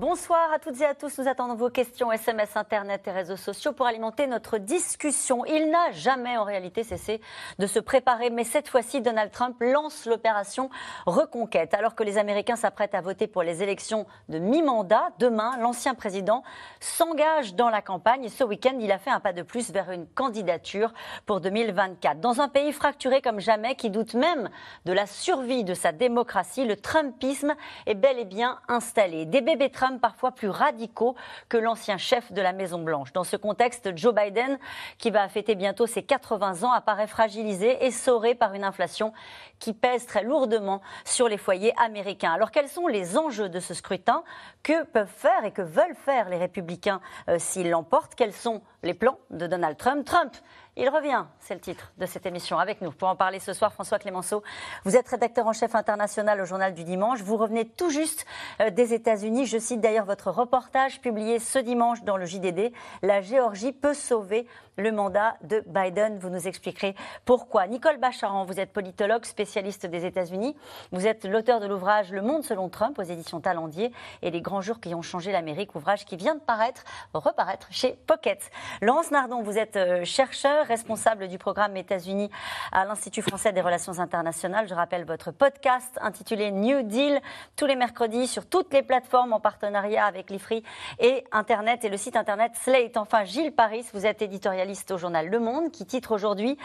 Bonsoir à toutes et à tous. Nous attendons vos questions SMS, Internet et réseaux sociaux pour alimenter notre discussion. Il n'a jamais en réalité cessé de se préparer, mais cette fois-ci, Donald Trump lance l'opération Reconquête. Alors que les Américains s'apprêtent à voter pour les élections de mi-mandat, demain, l'ancien président s'engage dans la campagne et ce week-end, il a fait un pas de plus vers une candidature pour 2024. Dans un pays fracturé comme jamais, qui doute même de la survie de sa démocratie, le Trumpisme est bel et bien installé. Des bébés Trump parfois plus radicaux que l'ancien chef de la Maison-Blanche. Dans ce contexte, Joe Biden, qui va fêter bientôt ses 80 ans, apparaît fragilisé et sauré par une inflation qui pèse très lourdement sur les foyers américains. Alors quels sont les enjeux de ce scrutin? Que peuvent faire et que veulent faire les républicains euh, s'ils l'emportent? Quels sont les plans de Donald Trump? Trump il revient, c'est le titre de cette émission, avec nous. Pour en parler ce soir, François Clémenceau, vous êtes rédacteur en chef international au Journal du Dimanche. Vous revenez tout juste euh, des États-Unis. Je cite d'ailleurs votre reportage publié ce dimanche dans le JDD. La Géorgie peut sauver le mandat de Biden. Vous nous expliquerez pourquoi. Nicole Bacharan, vous êtes politologue, spécialiste des États-Unis. Vous êtes l'auteur de l'ouvrage Le Monde selon Trump aux éditions Talendier et les grands jours qui ont changé l'Amérique, ouvrage qui vient de paraître, reparaître chez Pocket. Laurence Nardon, vous êtes euh, chercheur, responsable du programme États-Unis à l'Institut français des relations internationales. Je rappelle votre podcast intitulé New Deal tous les mercredis sur toutes les plateformes en partenariat avec l'IFRI et Internet et le site Internet Slate. Enfin, Gilles Paris, vous êtes éditorialiste au journal Le Monde, qui titre aujourd'hui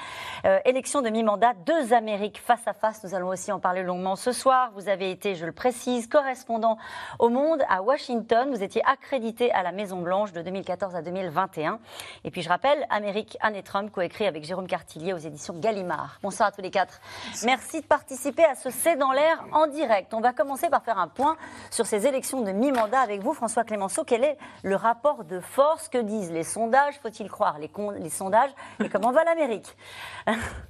euh, Élection de mi-mandat, deux Amériques face à face. Nous allons aussi en parler longuement ce soir. Vous avez été, je le précise, correspondant au Monde à Washington. Vous étiez accrédité à la Maison-Blanche de 2014 à 2021. Et puis je rappelle, Amérique, Anne Trump, coécrit avec Jérôme Cartillier aux éditions Gallimard. Bonsoir à tous les quatre. Merci de participer à ce C'est dans l'air en direct. On va commencer par faire un point sur ces élections de mi-mandat avec vous, François Clémenceau. Quel est le rapport de force Que disent les sondages? Faut-il croire les, sondages? Et comment va l'Amérique?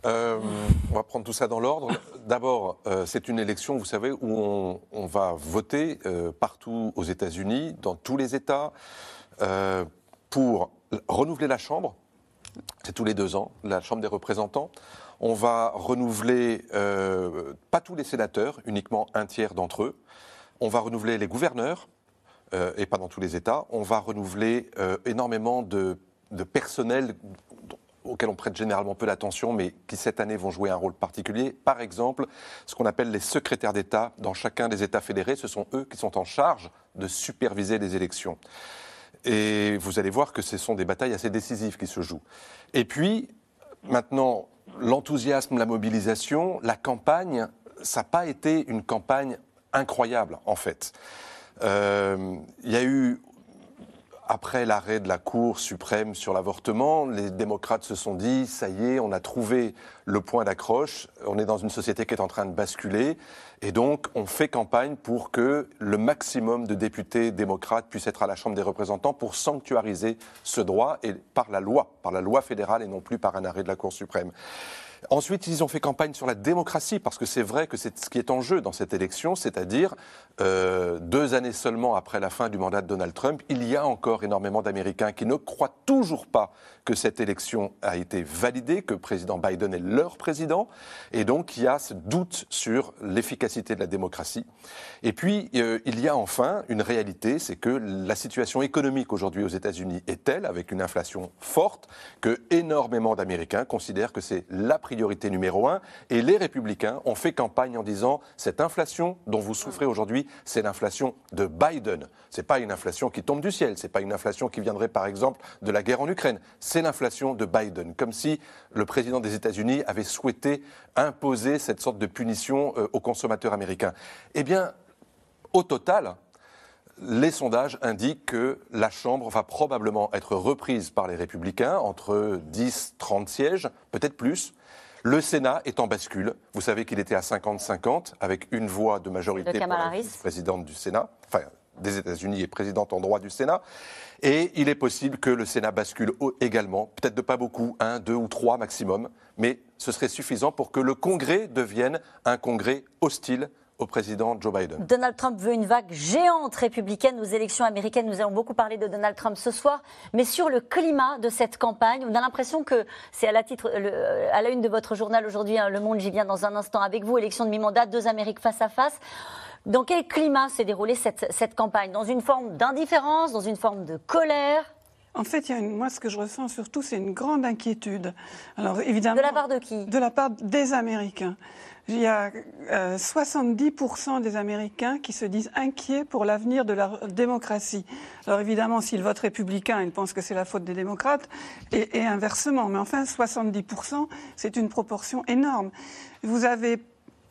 Euh, On va prendre tout ça dans l'ordre. D'abord, euh, c'est une élection, vous savez, où on, va voter euh, partout aux États-Unis, dans tous les États, pour renouveler la Chambre. C'est tous les deux ans, la Chambre des représentants. On va renouveler, pas tous les sénateurs, uniquement un tiers d'entre eux. On va renouveler les gouverneurs, et pas dans tous les États. On va renouveler énormément de de personnel auxquels on prête généralement peu d'attention, mais qui cette année vont jouer un rôle particulier. Par exemple, ce qu'on appelle les secrétaires d'État dans chacun des États fédérés, ce sont eux qui sont en charge de superviser les élections. Et vous allez voir que ce sont des batailles assez décisives qui se jouent. Et puis, maintenant, l'enthousiasme, la mobilisation, la campagne, ça n'a pas été une campagne incroyable, en fait. Euh, il y a eu après l'arrêt de la Cour suprême sur l'avortement, les démocrates se sont dit, ça y est, on a trouvé le point d'accroche, on est dans une société qui est en train de basculer, et donc on fait campagne pour que le maximum de députés démocrates puissent être à la Chambre des représentants pour sanctuariser ce droit, et par la loi, par la loi fédérale et non plus par un arrêt de la Cour suprême. Ensuite, ils ont fait campagne sur la démocratie, parce que c'est vrai que c'est ce qui est en jeu dans cette élection, c'est-à-dire euh, deux années seulement après la fin du mandat de Donald Trump, il y a encore énormément d'Américains qui ne croient toujours pas que cette élection a été validée, que président Biden est leur président, et donc il y a ce doute sur l'efficacité de la démocratie. Et puis, euh, il y a enfin une réalité, c'est que la situation économique aujourd'hui aux États-Unis est telle, avec une inflation forte, que énormément d'Américains considèrent que c'est la priorité numéro un, et les républicains ont fait campagne en disant cette inflation dont vous souffrez aujourd'hui, c'est l'inflation de Biden. C'est pas une inflation qui tombe du ciel, c'est pas une inflation qui viendrait par exemple de la guerre en Ukraine c'est l'inflation de Biden, comme si le président des États-Unis avait souhaité imposer cette sorte de punition euh, aux consommateurs américains. Eh bien, au total, les sondages indiquent que la Chambre va probablement être reprise par les républicains, entre 10, 30 sièges, peut-être plus. Le Sénat est en bascule. Vous savez qu'il était à 50-50, avec une voix de majorité pour la présidente du Sénat, enfin des États-Unis et présidente en droit du Sénat. Et il est possible que le Sénat bascule également, peut-être de pas beaucoup, un, deux ou trois maximum, mais ce serait suffisant pour que le Congrès devienne un Congrès hostile au président Joe Biden. Donald Trump veut une vague géante républicaine aux élections américaines. Nous allons beaucoup parler de Donald Trump ce soir, mais sur le climat de cette campagne, on a l'impression que c'est à la titre, à la une de votre journal aujourd'hui, hein, Le Monde. J'y viens dans un instant avec vous. Élection de mi-mandat, deux Amériques face à face. Dans quel climat s'est déroulée cette, cette campagne? Dans une forme d'indifférence, dans une forme de colère? En fait, il y a moi, ce que je ressens surtout, c'est une grande inquiétude. Alors, évidemment. De la part de qui? De la part des Américains. Il y a 70% euh, des Américains qui se disent inquiets pour l'avenir de la démocratie. Alors évidemment, s'ils votent républicain, ils pensent que c'est la faute des démocrates, et, et inversement. Mais enfin, 70%, c'est une proportion énorme. Vous avez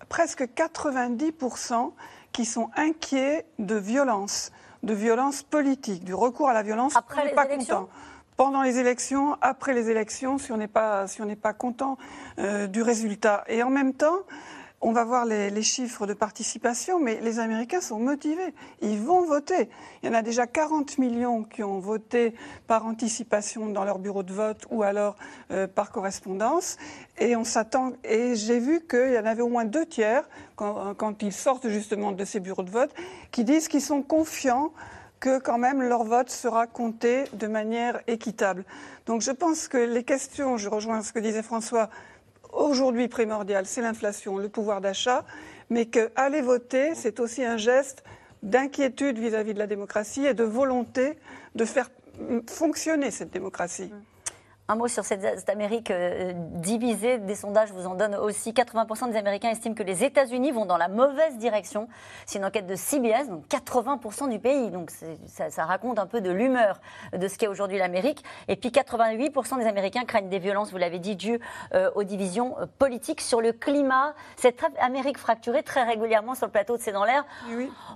presque 90% qui sont inquiets de violence de violence politique, du recours à la violence. Après les pas élections? Pendant les élections, après les élections, si on n'est pas, si pas content euh, du résultat. Et en même temps, on va voir les, chiffres de participation, mais les Américains sont motivés. Ils vont voter. Il y en a déjà 40 millions qui ont voté par anticipation dans leur bureau de vote ou alors euh, par correspondance. Et on s'attend. Et j'ai vu qu'il y en avait au moins deux tiers, quand, quand ils sortent justement de ces bureaux de vote, qui disent qu'ils sont confiants que quand même leur vote sera compté de manière équitable. Donc je pense que les questions, je rejoins ce que disait François, aujourd'hui primordial, c'est l'inflation, le pouvoir d'achat, mais qu'aller voter, c'est aussi un geste d'inquiétude vis-à-vis de la démocratie et de volonté de faire fonctionner cette démocratie. Un mot sur cette, Amérique euh, divisée. Des sondages vous en donnent aussi. 80% des Américains estiment que les États-Unis vont dans la mauvaise direction. C'est une enquête de CBS, donc 80% du pays. Donc ça, raconte un peu de l'humeur de ce qu'est aujourd'hui l'Amérique. Et puis 88% des Américains craignent des violences, vous l'avez dit, dues euh, aux divisions euh, politiques. Sur le climat, cette Amérique fracturée très régulièrement sur le plateau de C'est dans l'air.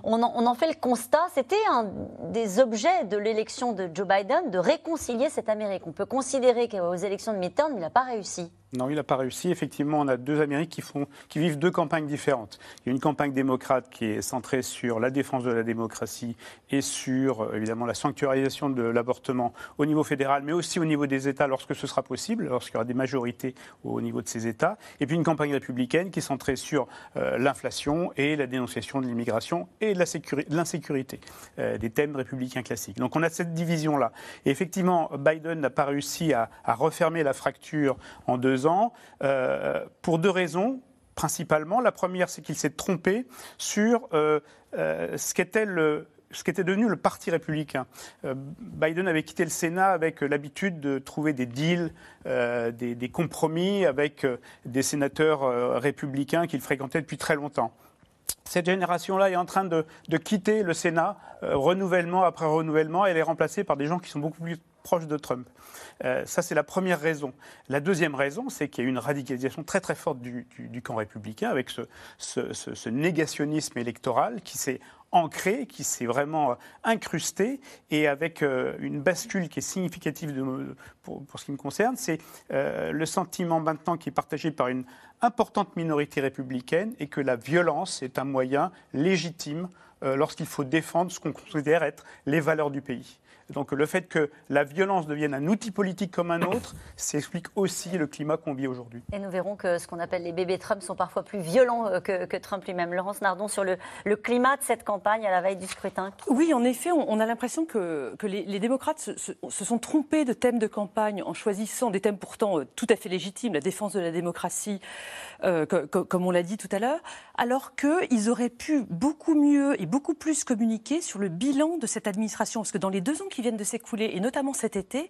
On, on, en fait le constat. C'était un des objets de l'élection de Joe Biden de réconcilier cette Amérique. On peut considérer aux élections de mi-terme, il n'a pas réussi. Non, il n'a pas réussi. Effectivement, on a deux Amériques qui, vivent deux campagnes différentes. Il y a une campagne démocrate qui est centrée sur la défense de la démocratie et sur, euh, évidemment, la sanctuarisation de l'avortement au niveau fédéral, mais aussi au niveau des États lorsque ce sera possible, lorsqu'il y aura des majorités au niveau de ces États. Et puis une campagne républicaine qui est centrée sur euh, l'inflation et la dénonciation de l'immigration et de l'insécurité, euh, des thèmes républicains classiques. Donc on a cette division-là. Et effectivement, Biden n'a pas réussi à, à refermer la fracture en deux ans, euh, pour deux raisons principalement. La première, c'est qu'il s'est trompé sur euh, euh, ce qu'était le, ce devenu le Parti républicain. Biden avait quitté le Sénat avec l'habitude de trouver des deals, des, compromis avec des sénateurs républicains qu'il fréquentait depuis très longtemps. Cette génération-là est en train de, de quitter le Sénat, renouvellement après renouvellement, et elle est remplacée par des gens qui sont beaucoup plus de Trump. Euh, ça, c'est la première raison. La deuxième raison, c'est qu'il y a eu une radicalisation très très forte du, camp républicain avec ce, négationnisme électoral qui s'est ancré, qui s'est vraiment euh, incrusté, et avec euh, une bascule qui est significative pour, ce qui me concerne, c'est le sentiment maintenant qui est partagé par une importante minorité républicaine et que la violence est un moyen légitime lorsqu'il faut défendre ce qu'on considère être les valeurs du pays. Donc le fait que la violence devienne un outil politique comme un autre, ça explique aussi le climat qu'on vit aujourd'hui. Et nous verrons que ce qu'on appelle les bébés Trump sont parfois plus violents euh, que, Trump lui-même. Laurence Nardon, sur le, climat de cette campagne à la veille du scrutin. Oui, en effet, on, a l'impression que, les, démocrates se, sont trompés de thèmes de campagne en choisissant des thèmes pourtant euh, tout à fait légitimes, la défense de la démocratie, euh, comme on l'a dit tout à l'heure, alors qu'ils auraient pu beaucoup mieux et beaucoup plus communiquer sur le bilan de cette administration. Parce que dans les deux ans qui viennent de s'écouler, et notamment cet été,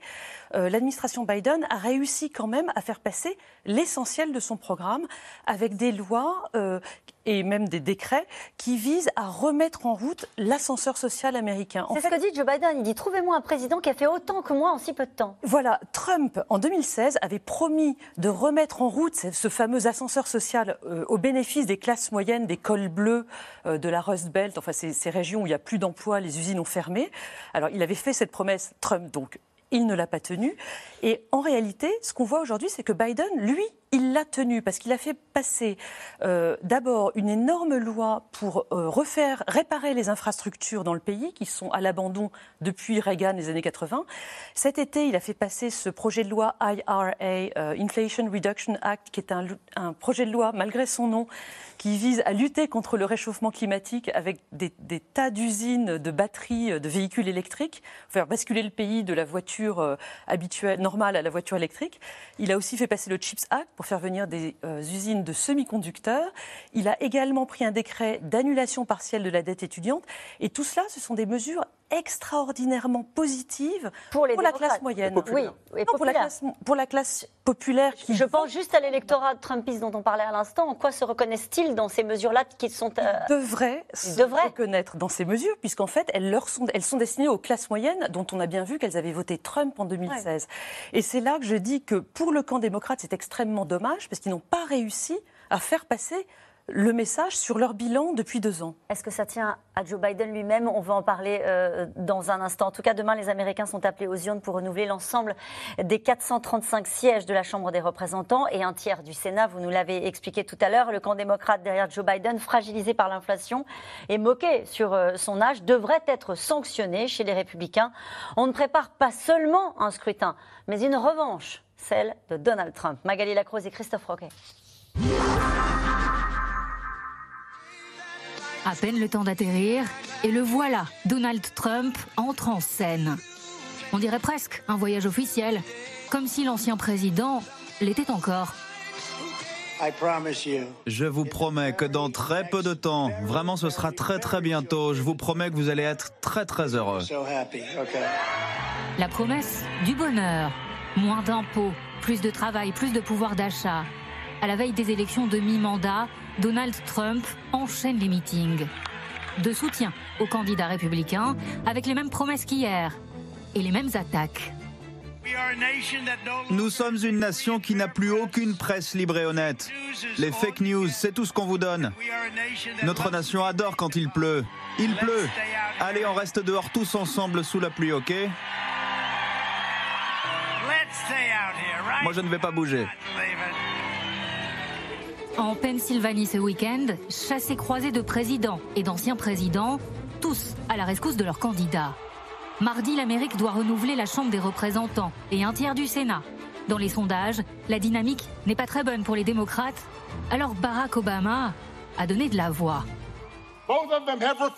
euh, l'administration Biden a réussi quand même à faire passer l'essentiel de son programme avec des lois euh, et même des décrets qui visent à remettre en route l'ascenseur social américain. C'est ce que dit Joe Biden. Il dit Trouvez-moi un président qui a fait autant que moi en si peu de temps. Voilà, Trump, en 2016, avait promis de remettre en route ce fameux ascenseur social euh, au bénéfice des classes moyennes, des cols bleus, de la Rust Belt, enfin ces, ces régions où il n'y a plus d'emplois, les usines ont fermé. Alors il avait fait cette promesse, Trump, donc il ne l'a pas tenue. Et en réalité, ce qu'on voit aujourd'hui, c'est que Biden, lui, il l'a tenu parce qu'il a fait passer euh, d'abord une énorme loi pour euh, refaire, réparer les infrastructures dans le pays qui sont à l'abandon depuis Reagan les années 80. Cet été, il a fait passer ce projet de loi IRA, euh, Inflation Reduction Act, qui est un, projet de loi, malgré son nom, qui vise à lutter contre le réchauffement climatique avec des, des tas d'usines de batteries de véhicules électriques, faire basculer le pays de la voiture habituelle, normale à la voiture électrique. Il a aussi fait passer le CHIPS Act pour faire venir des euh, usines de semi-conducteurs. Il a également pris un décret d'annulation partielle de la dette étudiante. Et tout cela, ce sont des mesures extraordinairement positives pour, la classe moyenne. Oui, pour, la classe, pour la classe populaire. Qui Je pense juste à l'électorat trumpiste dont on parlait à l'instant. En quoi se reconnaissent-ils dans ces mesures-là qui sont euh... Ils devraient se reconnaître dans ces mesures, puisqu'en fait, elles, leur sont, elles sont destinées aux classes moyennes, dont on a bien vu qu'elles avaient voté Trump en 2016. Et c'est là que je dis que pour le camp démocrate, c'est extrêmement dommage, parce qu'ils n'ont pas réussi à faire passer le message sur leur bilan depuis deux ans. Est-ce que ça tient à Joe Biden lui-même? On va en parler euh, dans un instant. En tout cas, demain, les Américains sont appelés aux urnes pour renouveler l'ensemble des 435 sièges de la Chambre des représentants et un tiers du Sénat. Vous nous l'avez expliqué tout à l'heure. Le camp démocrate derrière Joe Biden, fragilisé par l'inflation et moqué sur euh, son âge, devrait être sanctionné chez les républicains. On ne prépare pas seulement un scrutin, mais une revanche, celle de Donald Trump. Magali Lacroze et Christophe Roquet. À peine le temps d'atterrir, et le voilà, Donald Trump entre en scène. On dirait presque un voyage officiel, comme si l'ancien président l'était encore. Je vous promets que dans très peu de temps, vraiment ce sera très très bientôt, je vous promets que vous allez être très très heureux. La promesse du bonheur, moins d'impôts, plus de travail, plus de pouvoir d'achat. À la veille des élections de mi-mandat, Donald Trump enchaîne les meetings. De soutien aux candidats républicains, avec les mêmes promesses qu'hier et les mêmes attaques. Nous sommes une nation qui n'a plus aucune presse libre et honnête. Les fake news, c'est tout ce qu'on vous donne. Notre nation adore quand il pleut. Il pleut. Allez, on reste dehors tous ensemble sous la pluie, ok? Moi, je ne vais pas bouger. En Pennsylvanie ce week-end, chassé croisé de présidents et d'anciens présidents, tous à la rescousse de leurs candidats. Mardi, l'Amérique doit renouveler la Chambre des représentants et un tiers du Sénat. Dans les sondages, la dynamique n'est pas très bonne pour les démocrates, alors Barack Obama a donné de la voix.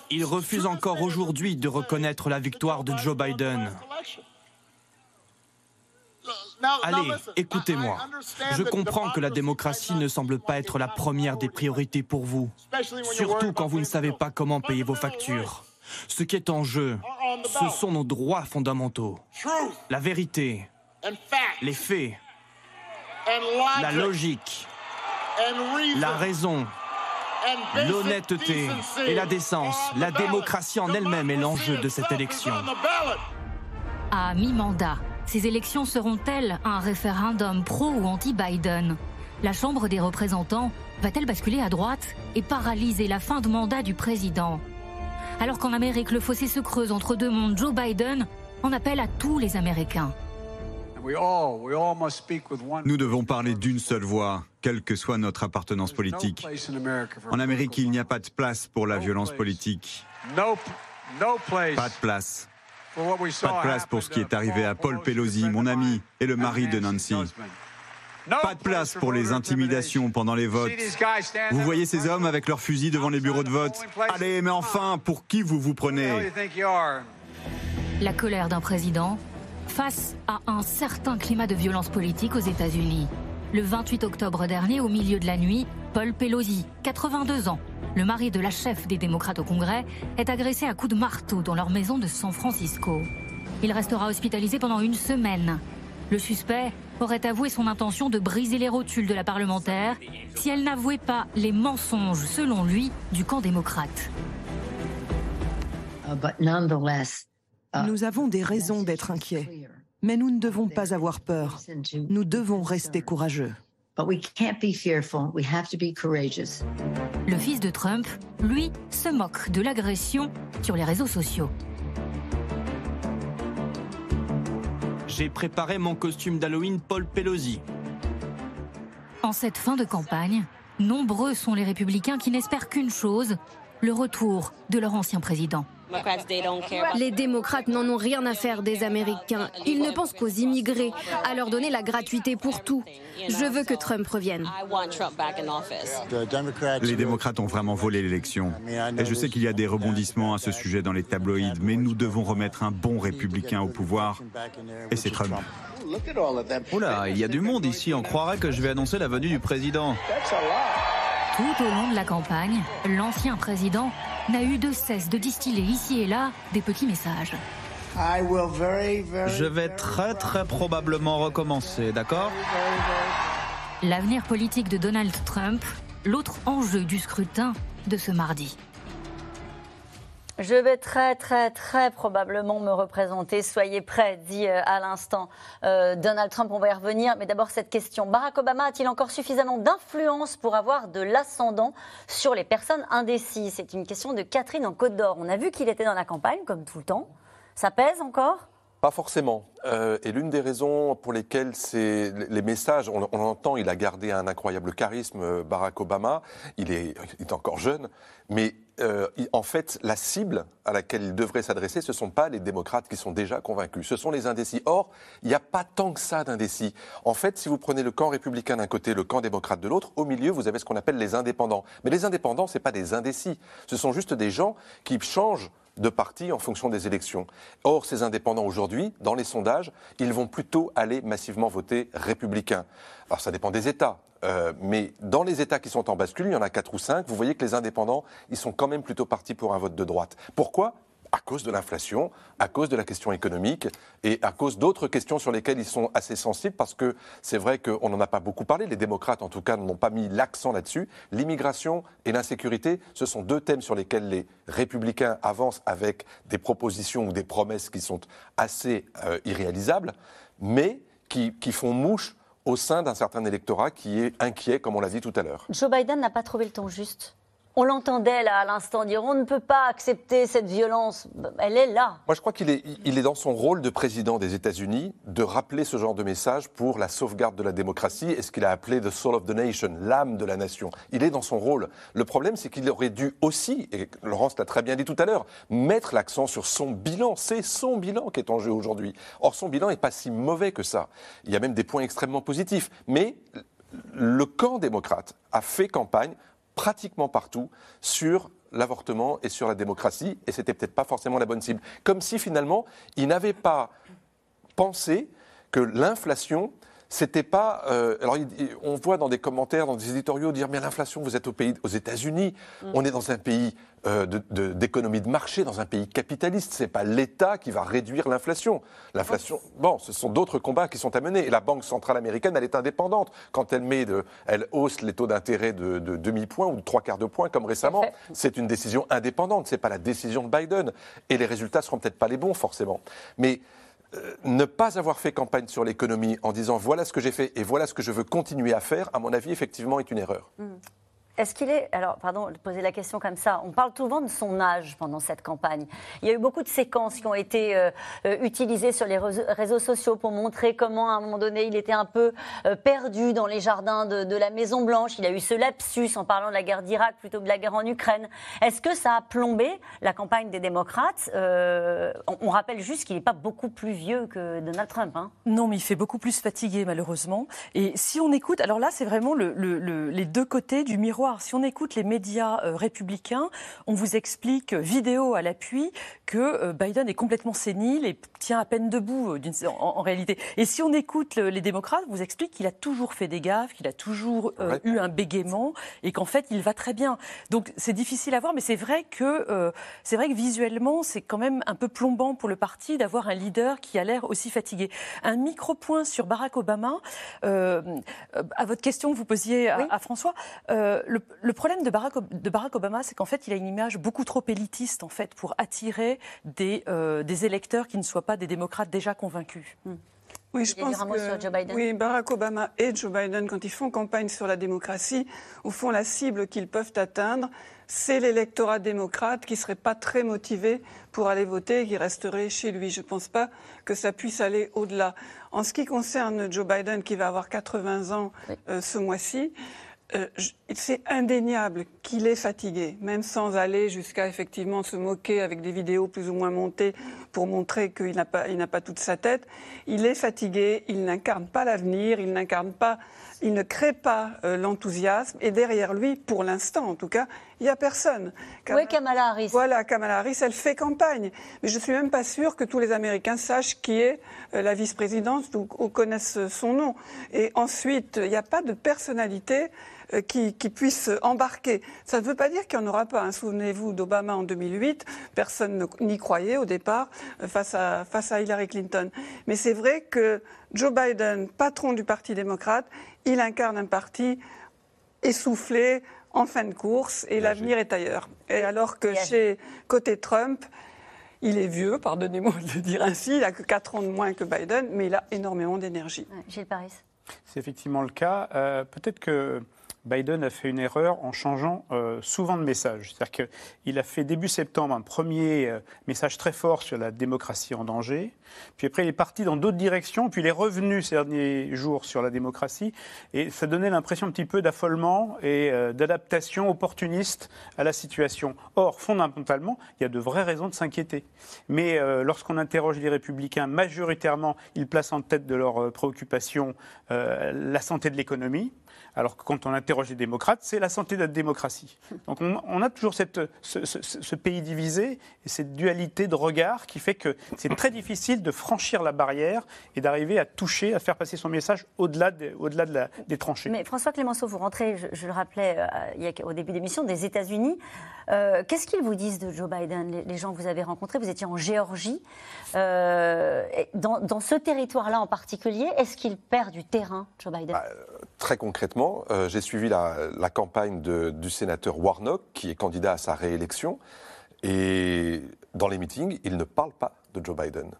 Il refuse encore aujourd'hui de reconnaître la victoire de Joe Biden. Allez, écoutez-moi. Je comprends que la démocratie ne semble pas être la première des priorités pour vous, surtout quand vous ne savez pas comment payer vos factures. Ce qui est en jeu, ce sont nos droits fondamentaux. La vérité, les faits, la logique, la raison, l'honnêteté et la décence. La démocratie en elle-même est l'enjeu de cette élection. À mi-mandat, ces élections seront-elles un référendum pro ou anti-Biden? La Chambre des représentants va-t-elle basculer à droite et paralyser la fin de mandat du président? Alors qu'en Amérique, le fossé se creuse entre deux mondes, Joe Biden en appelle à tous les Américains. Nous devons parler d'une seule voix, quelle que soit notre appartenance politique. En Amérique, il n'y a pas de place pour la violence politique. Pas de place. Pas de place pour ce qui est arrivé à Paul Pelosi, mon ami, et le mari de Nancy. Pas de place pour les intimidations pendant les votes. Vous voyez ces hommes avec leurs fusils devant les bureaux de vote Allez, mais enfin, pour qui vous vous prenez? La colère d'un président face à un certain climat de violence politique aux États-Unis. Le 28 octobre dernier, au milieu de la nuit, Paul Pelosi, 82 ans, le mari de la chef des démocrates au Congrès, est agressé à coups de marteau dans leur maison de San Francisco. Il restera hospitalisé pendant une semaine. Le suspect aurait avoué son intention de briser les rotules de la parlementaire si elle n'avouait pas les mensonges, selon lui, du camp démocrate. Uh, uh, nous avons des raisons d'être inquiets, mais nous ne devons pas avoir peur. Nous devons rester courageux. Le fils de Trump, lui, se moque de l'agression sur les réseaux sociaux. J'ai préparé mon costume d'Halloween Paul Pelosi. En cette fin de campagne, nombreux sont les républicains qui n'espèrent qu'une chose, le retour de leur ancien président. Les démocrates n'en ont rien à faire des Américains. Ils ne pensent qu'aux immigrés, à leur donner la gratuité pour tout. Je veux que Trump revienne. Les démocrates ont vraiment volé l'élection. Et je sais qu'il y a des rebondissements à ce sujet dans les tabloïds, mais nous devons remettre un bon républicain au pouvoir. Et c'est Trump. Oula, il y a du monde ici. On croirait que je vais annoncer la venue du président. Tout au long de la campagne, l'ancien président n'a eu de cesse de distiller ici et là des petits messages. Je vais très très probablement recommencer, d'accord L'avenir politique de Donald Trump, l'autre enjeu du scrutin de ce mardi. Je vais très, très, très probablement me représenter. Soyez prêts, dit euh, à l'instant euh, Donald Trump. On va y revenir. Mais d'abord, cette question. Barack Obama a-t-il encore suffisamment d'influence pour avoir de l'ascendant sur les personnes indécises? C'est une question de Catherine en Côte d'Or. On a vu qu'il était dans la campagne, comme tout le temps. Ça pèse encore? Pas forcément. Euh, et l'une des raisons pour lesquelles c'est les messages, on, on, entend, il a gardé un incroyable charisme, Barack Obama. Il est, il est encore jeune, mais euh, en fait, la cible à laquelle il devrait s'adresser, ce ne sont pas les démocrates qui sont déjà convaincus, ce sont les indécis. Or, il n'y a pas tant que ça d'indécis. En fait, si vous prenez le camp républicain d'un côté, le camp démocrate de l'autre, au milieu, vous avez ce qu'on appelle les indépendants. Mais les indépendants, ce pas des indécis. Ce sont juste des gens qui changent de parti en fonction des élections. Or, ces indépendants aujourd'hui, dans les sondages, ils vont plutôt aller massivement voter républicain. Alors, ça dépend des États. Euh, mais dans les États qui sont en bascule, il y en a quatre ou cinq, vous voyez que les indépendants, ils sont quand même plutôt partis pour un vote de droite. Pourquoi? À cause de l'inflation, à cause de la question économique et à cause d'autres questions sur lesquelles ils sont assez sensibles parce que c'est vrai qu'on n'en a pas beaucoup parlé, les démocrates en tout cas n'ont pas mis l'accent là-dessus. L'immigration et l'insécurité, ce sont deux thèmes sur lesquels les républicains avancent avec des propositions ou des promesses qui sont assez euh, irréalisables, mais qui font mouche au sein d'un certain électorat qui est inquiet, comme on l'a dit tout à l'heure. Joe Biden n'a pas trouvé le ton juste. On l'entendait là à l'instant dire on ne peut pas accepter cette violence. Elle est là. Moi, je crois qu'il est, est dans son rôle de président des États-Unis de rappeler ce genre de message pour la sauvegarde de la démocratie et ce qu'il a appelé the soul of the nation, l'âme de la nation. Il est dans son rôle. Le problème, c'est qu'il aurait dû aussi, et Laurence l'a très bien dit tout à l'heure, mettre l'accent sur son bilan. C'est son bilan qui est en jeu aujourd'hui. Or, son bilan n'est pas si mauvais que ça. Il y a même des points extrêmement positifs. Mais le camp démocrate a fait campagne pratiquement partout sur l'avortement et sur la démocratie, et c'était peut-être pas forcément la bonne cible. Comme si finalement, il n'avait pas pensé que l'inflation c'était pas. Euh, alors, on voit dans des commentaires, dans des éditoriaux dire mais l'inflation, vous êtes au pays, aux États-Unis, mm. on est dans un pays euh, d'économie de, marché, dans un pays capitaliste. C'est pas l'État qui va réduire l'inflation. L'inflation, bon, ce sont d'autres combats qui sont à mener. Et la Banque centrale américaine, elle est indépendante quand elle met, de, elle hausse les taux d'intérêt de, demi point ou de trois quarts de point comme récemment. C'est une décision indépendante. C'est pas la décision de Biden. Et les résultats seront peut-être pas les bons forcément. Mais ne pas avoir fait campagne sur l'économie en disant voilà ce que j'ai fait et voilà ce que je veux continuer à faire, à mon avis, effectivement, est une erreur. Mmh. Est-ce qu'il est. Alors, pardon de poser la question comme ça. On parle souvent de son âge pendant cette campagne. Il y a eu beaucoup de séquences qui ont été euh, euh, utilisées sur les réseaux sociaux pour montrer comment, à un moment donné, il était un peu euh, perdu dans les jardins de, la Maison-Blanche. Il a eu ce lapsus en parlant de la guerre d'Irak plutôt que de la guerre en Ukraine. Est-ce que ça a plombé la campagne des démocrates? On, rappelle juste qu'il n'est pas beaucoup plus vieux que Donald Trump. Hein. Non, mais il fait beaucoup plus fatigué, malheureusement. Et si on écoute. Alors là, c'est vraiment les deux côtés du miroir si on écoute les médias euh, républicains, on vous explique, euh, vidéo à l'appui, que euh, Biden est complètement sénile et tient à peine debout en, réalité. Et si on écoute les démocrates, on vous explique qu'il a toujours fait des gaffes, qu'il a toujours eu un bégaiement et qu'en fait il va très bien. Donc c'est difficile à voir, mais c'est vrai que c'est vrai que visuellement c'est quand même un peu plombant pour le parti d'avoir un leader qui a l'air aussi fatigué. Un micro point sur Barack Obama. à votre question que vous posiez à, François, le, problème de Barack, de Barack Obama, c'est qu'en fait, il a une image beaucoup trop élitiste en fait pour attirer des, euh, des électeurs qui ne soient pas des démocrates déjà convaincus. Hmm. Oui, je pense que Joe Biden. oui, Barack Obama et Joe Biden, quand ils font campagne sur la démocratie, au fond, la cible qu'ils peuvent atteindre, c'est l'électorat démocrate qui ne serait pas très motivé pour aller voter et qui resterait chez lui. Je ne pense pas que ça puisse aller au-delà. En ce qui concerne Joe Biden, qui va avoir 80 ans euh, ce mois-ci, euh, c'est indéniable qu'il est fatigué, même sans aller jusqu'à effectivement se moquer avec des vidéos plus ou moins montées pour montrer qu'il n'a pas, pas toute sa tête. Il est fatigué, il n'incarne pas l'avenir, il n'incarne pas, il ne crée pas euh, l'enthousiasme. Et derrière lui, pour l'instant en tout cas, il n'y a personne. oui, Kamala Harris. Voilà, Kamala Harris, elle fait campagne. Mais je ne suis même pas sûre que tous les Américains sachent qui est euh, la vice-présidente ou, ou connaissent son nom. Et ensuite, il n'y a pas de personnalité euh, qui, puisse embarquer. Ça ne veut pas dire qu'il n'y en aura pas. Hein. Souvenez-vous d'Obama en 2008, personne n'y croyait au départ euh, face à, face à Hillary Clinton. Mais c'est vrai que Joe Biden, patron du Parti démocrate, il incarne un parti essoufflé, en fin de course, et l'avenir est ailleurs. Et alors que chez côté Trump, il est vieux, pardonnez-moi de le dire ainsi, il a que 4 ans de moins que Biden, mais il a énormément d'énergie. Gilles Paris. C'est effectivement le cas. Euh, peut-être que Biden a fait une erreur en changeant euh, souvent de message. C'est-à-dire qu'il a fait début septembre un premier euh, message très fort sur la démocratie en danger, puis après il est parti dans d'autres directions, puis il est revenu ces derniers jours sur la démocratie, et ça donnait l'impression un petit peu d'affolement et euh, d'adaptation opportuniste à la situation. Or, fondamentalement, il y a de vraies raisons de s'inquiéter. Mais lorsqu'on interroge les républicains, majoritairement, ils placent en tête de leurs préoccupations la santé de l'économie, alors que quand on interroge les démocrates, c'est la santé de la démocratie. Donc on, a toujours cette, ce, pays divisé et cette dualité de regard qui fait que c'est très difficile de franchir la barrière et d'arriver à toucher, à faire passer son message au-delà au -delà de la, des tranchées. Mais François Clémenceau, vous rentrez, je, le rappelais euh, au début d'émission, des États-Unis. Euh, qu'est-ce qu'ils vous disent de Joe Biden, les, gens que vous avez rencontrés? Vous étiez en Géorgie. Euh, dans, ce territoire-là en particulier, est-ce qu'il perd du terrain, Joe Biden? Bah, Très concrètement, euh, j'ai suivi la, campagne du sénateur Warnock, qui est candidat à sa réélection. Et dans les meetings, il ne parle pas de Joe Biden.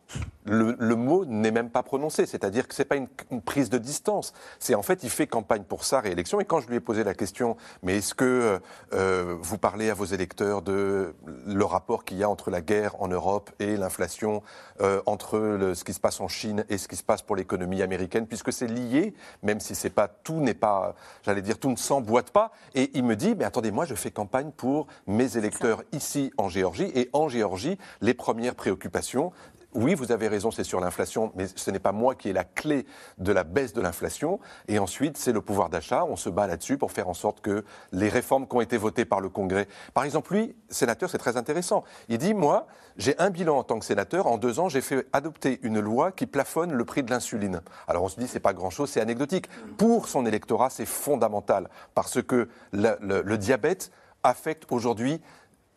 Le, mot n'est même pas prononcé, c'est-à-dire que ce n'est pas une, prise de distance. C'est en fait, il fait campagne pour sa réélection. Et quand je lui ai posé la question, mais est-ce que euh, vous parlez à vos électeurs de le rapport qu'il y a entre la guerre en Europe et l'inflation, euh, entre ce qui se passe en Chine et ce qui se passe pour l'économie américaine, puisque c'est lié, même si c'est pas tout n'est pas, j'allais dire, tout ne s'emboîte pas. Et il me dit, mais attendez, moi je fais campagne pour mes électeurs ici en Géorgie, et en Géorgie, les premières préoccupations oui, vous avez raison, c'est sur l'inflation, mais ce n'est pas moi qui ai la clé de la baisse de l'inflation. Et ensuite, c'est le pouvoir d'achat. On se bat là-dessus pour faire en sorte que les réformes qui ont été votées par le Congrès. Par exemple, lui, sénateur, c'est très intéressant. Il dit Moi, j'ai un bilan en tant que sénateur. En deux ans, j'ai fait adopter une loi qui plafonne le prix de l'insuline. Alors on se dit C'est pas grand-chose, c'est anecdotique. Pour son électorat, c'est fondamental parce que le, le diabète affecte aujourd'hui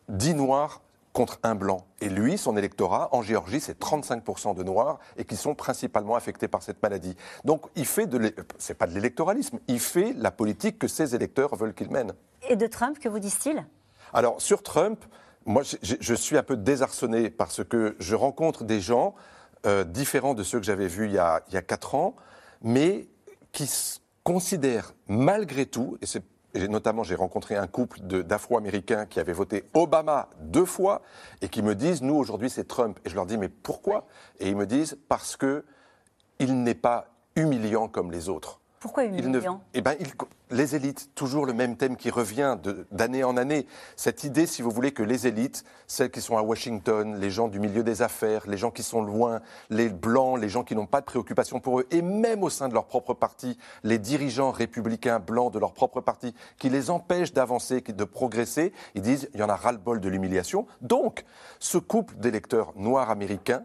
10 noirs contre un blanc. Et lui, son électorat, en Géorgie, c'est 35% de noirs et qui sont principalement affectés par cette maladie. Donc il fait de c'est pas de l'électoralisme, il fait la politique que ses électeurs veulent qu'il mène. Et de Trump, que vous disent-ils? Alors sur Trump, moi je, suis un peu désarçonné parce que je rencontre des gens euh, différents de ceux que j'avais vus il y, a, il y a 4 ans, mais qui considèrent malgré tout, et c'est notamment, j'ai rencontré un couple d'Afro-Américains qui avaient voté Obama deux fois et qui me disent, nous, aujourd'hui, c'est Trump. Et je leur dis, mais pourquoi? Et ils me disent, parce que il n'est pas humiliant comme les autres. Pourquoi humiliant eh ben, Les élites, toujours le même thème qui revient d'année en année. Cette idée, si vous voulez, que les élites, celles qui sont à Washington, les gens du milieu des affaires, les gens qui sont loin, les blancs, les gens qui n'ont pas de préoccupation pour eux, et même au sein de leur propre parti, les dirigeants républicains blancs de leur propre parti, qui les empêchent d'avancer, de progresser, ils disent il y en a ras-le-bol de l'humiliation. Donc, ce couple d'électeurs noirs américains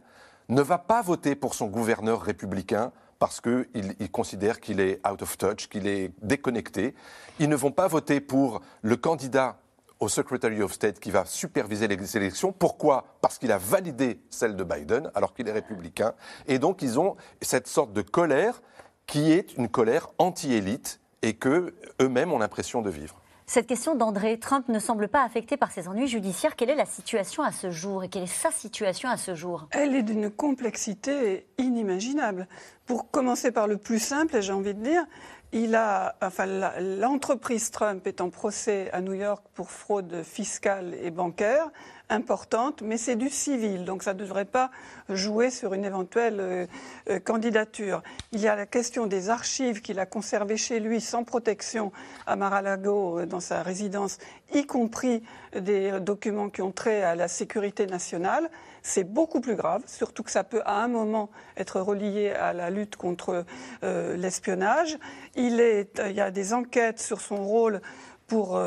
ne va pas voter pour son gouverneur républicain parce qu'ils considèrent qu'il est out of touch, qu'il est déconnecté. Ils ne vont pas voter pour le candidat au Secretary of State qui va superviser les élections. Pourquoi? Parce qu'il a validé celle de Biden alors qu'il est républicain. Et donc ils ont cette sorte de colère qui est une colère anti-élite et que eux-mêmes ont l'impression de vivre. Cette question d'André Trump ne semble pas affectée par ses ennuis judiciaires. Quelle est la situation à ce jour et quelle est sa situation à ce jour? Elle est d'une complexité inimaginable. Pour commencer par le plus simple, j'ai envie de dire, il a, enfin, l'entreprise Trump est en procès à New York pour fraude fiscale et bancaire importante, mais c'est du civil, donc ça ne devrait pas jouer sur une éventuelle euh, euh, candidature. Il y a la question des archives qu'il a conservées chez lui sans protection à Mar-a-Lago, euh, dans sa résidence, y compris des documents qui ont trait à la sécurité nationale. C'est beaucoup plus grave, surtout que ça peut à un moment être relié à la lutte contre l'espionnage. Il, il, y a des enquêtes sur son rôle pour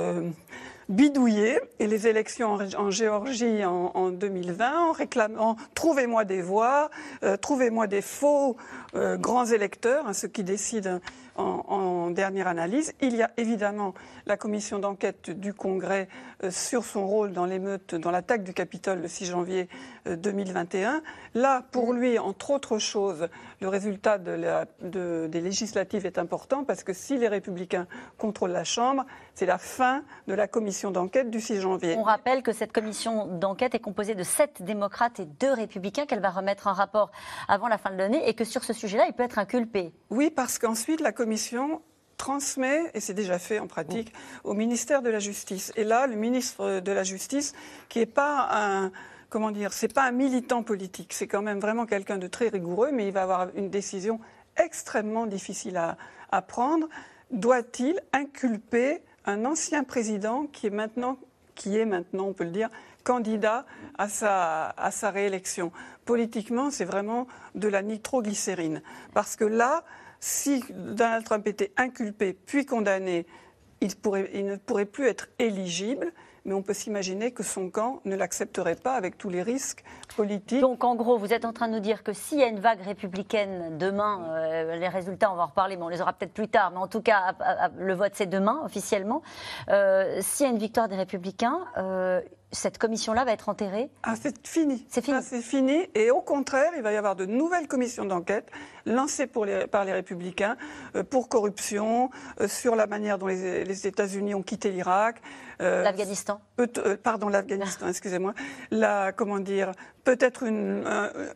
bidouillé. Et les élections en, Géorgie en, 2020 en réclamant trouvez-moi des voix, euh, trouvez-moi des faux euh, grands électeurs, hein, ceux qui décident en, dernière analyse. Il y a évidemment la commission d'enquête du Congrès euh, sur son rôle dans l'émeute, dans l'attaque du Capitole le 6 janvier 2021. Là, pour lui, entre autres choses, le résultat de des législatives est important parce que si les républicains contrôlent la Chambre, c'est la fin de la commission d'enquête du 6 janvier. On rappelle que cette commission d'enquête est composée de sept démocrates et deux républicains, qu'elle va remettre un rapport avant la fin de l'année et que sur ce sujet-là, il peut être inculpé. Oui, parce qu'ensuite, la commission transmet, et c'est déjà fait en pratique, au ministère de la Justice. Et là, le ministre de la Justice, qui n'est pas un comment dire, c'est pas un militant politique, c'est quand même vraiment quelqu'un de très rigoureux, mais il va avoir une décision extrêmement difficile à, à prendre. Doit-il inculper un ancien président qui est maintenant, qui est maintenant, on peut le dire, candidat à sa, à sa réélection? Politiquement, c'est vraiment de la nitroglycérine. Parce que là, si Donald Trump était inculpé puis condamné, il, ne pourrait plus être éligible mais on peut s'imaginer que son camp ne l'accepterait pas avec tous les risques politiques. Donc en gros, vous êtes en train de nous dire que s'il y a une vague républicaine demain, euh, les résultats, on va en reparler, mais on les aura peut-être plus tard, mais en tout cas, le vote c'est demain officiellement. Euh, s'il y a une victoire des républicains, euh, cette commission-là va être enterrée ah, C'est fini. C'est fini. c'est fini. Et au contraire, il va y avoir de nouvelles commissions d'enquête lancées par les Républicains pour corruption, sur la manière dont les, les États-Unis ont quitté l'Irak, euh, L'Afghanistan. Euh, pardon, l'Afghanistan, excusez-moi. La, comment dire, peut-être une,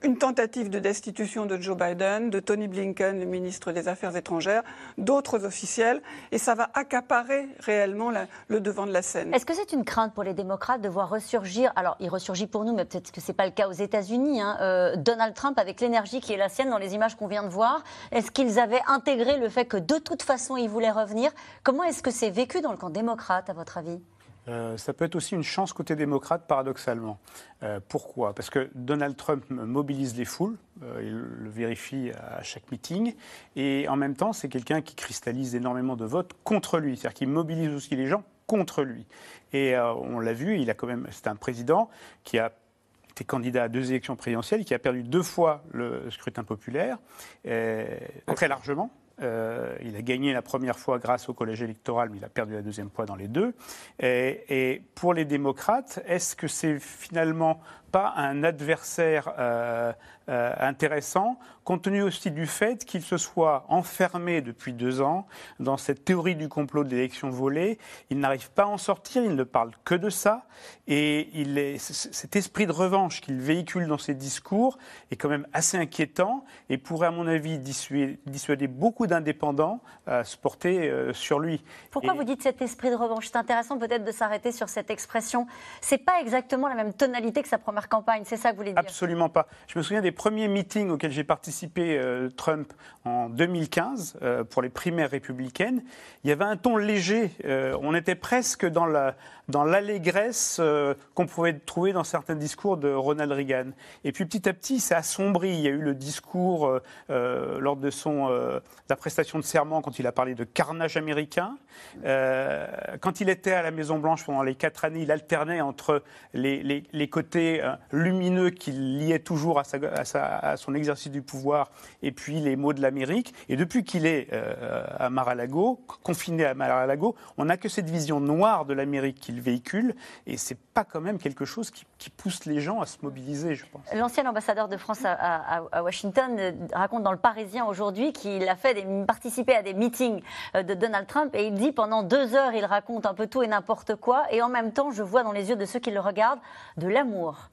une, tentative de destitution de Joe Biden, de Tony Blinken, le ministre des Affaires étrangères, d'autres officiels, et ça va accaparer réellement le devant de la scène. Est-ce que c'est une crainte pour les démocrates de voir ressurgir, alors il ressurgit pour nous, mais peut-être que ce n'est pas le cas aux États-Unis, hein, euh, Donald Trump avec l'énergie qui est la sienne dans les images qu'on vient de voir Est-ce qu'ils avaient intégré le fait que de toute façon il voulait revenir? Comment est-ce que c'est vécu dans le camp démocrate, à votre avis? Euh, ça peut être aussi une chance côté démocrate, paradoxalement. Euh, pourquoi? Parce que Donald Trump mobilise les foules, euh, il le vérifie à chaque meeting, et en même temps, c'est quelqu'un qui cristallise énormément de votes contre lui, c'est-à-dire qu'il mobilise aussi les gens contre lui. Et on l'a vu, il a quand même, c'est un président qui a été candidat à deux élections présidentielles, qui a perdu deux fois le scrutin populaire, très largement. Euh, il a gagné la première fois grâce au collège électoral, mais il a perdu la deuxième fois dans les deux. Et, et pour les démocrates, est-ce que c'est finalement pas un adversaire euh, euh, intéressant, compte tenu aussi du fait qu'il se soit enfermé depuis deux ans dans cette théorie du complot de l'élection volée. Il n'arrive pas à en sortir, il ne parle que de ça, et il est, cet esprit de revanche qu'il véhicule dans ses discours est quand même assez inquiétant et pourrait, à mon avis, dissuader, beaucoup d'indépendants à se porter euh, sur lui. Pourquoi vous dites cet esprit de revanche? C'est intéressant peut-être de s'arrêter sur cette expression. C'est pas exactement la même tonalité que sa première campagne, c'est ça que vous voulez dire Absolument pas. Je me souviens des premiers meetings auxquels j'ai participé, euh, Trump, en 2015, euh, pour les primaires républicaines. Il y avait un ton léger. Euh, on était presque dans la dans l'allégresse qu'on pouvait trouver dans certains discours de Ronald Reagan. Et puis petit à petit, ça assombri. Il y a eu le discours lors de son la prestation de serment quand il a parlé de carnage américain. quand il était à la Maison Blanche pendant les quatre années, il alternait entre les, les côtés lumineux qui liait toujours à, son exercice du pouvoir et puis les mots de l'Amérique. Et depuis qu'il est euh, à Mar-a-Lago, confiné à Mar-a-Lago, on n'a que cette vision noire de l'Amérique qu'il véhicule et c'est pas quand même quelque chose qui, pousse les gens à se mobiliser, je pense. L'ancien ambassadeur de France à, Washington euh, raconte dans Le Parisien aujourd'hui qu'il a fait des, participé à des meetings euh, de Donald Trump et il dit pendant deux heures, il raconte un peu tout et n'importe quoi et en même temps, je vois dans les yeux de ceux qui le regardent de l'amour.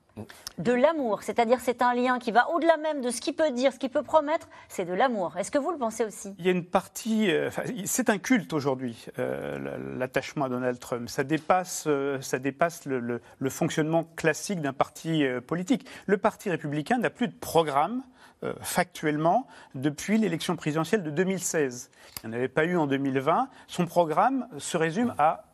De l'amour. C'est-à-dire c'est un lien qui va au-delà même de ce qu'il peut dire, ce qu'il peut promettre, c'est de l'amour. Est-ce que vous le pensez aussi? Il y a une partie, euh, c'est un culte aujourd'hui, euh, l'attachement à Donald Trump. Ça dépasse, euh, ça dépasse le, fonctionnement classique d'un parti politique. Le Parti républicain n'a plus de programme factuellement depuis l'élection présidentielle de 2016. Il n'y en avait pas eu en 2020. Son programme se résume à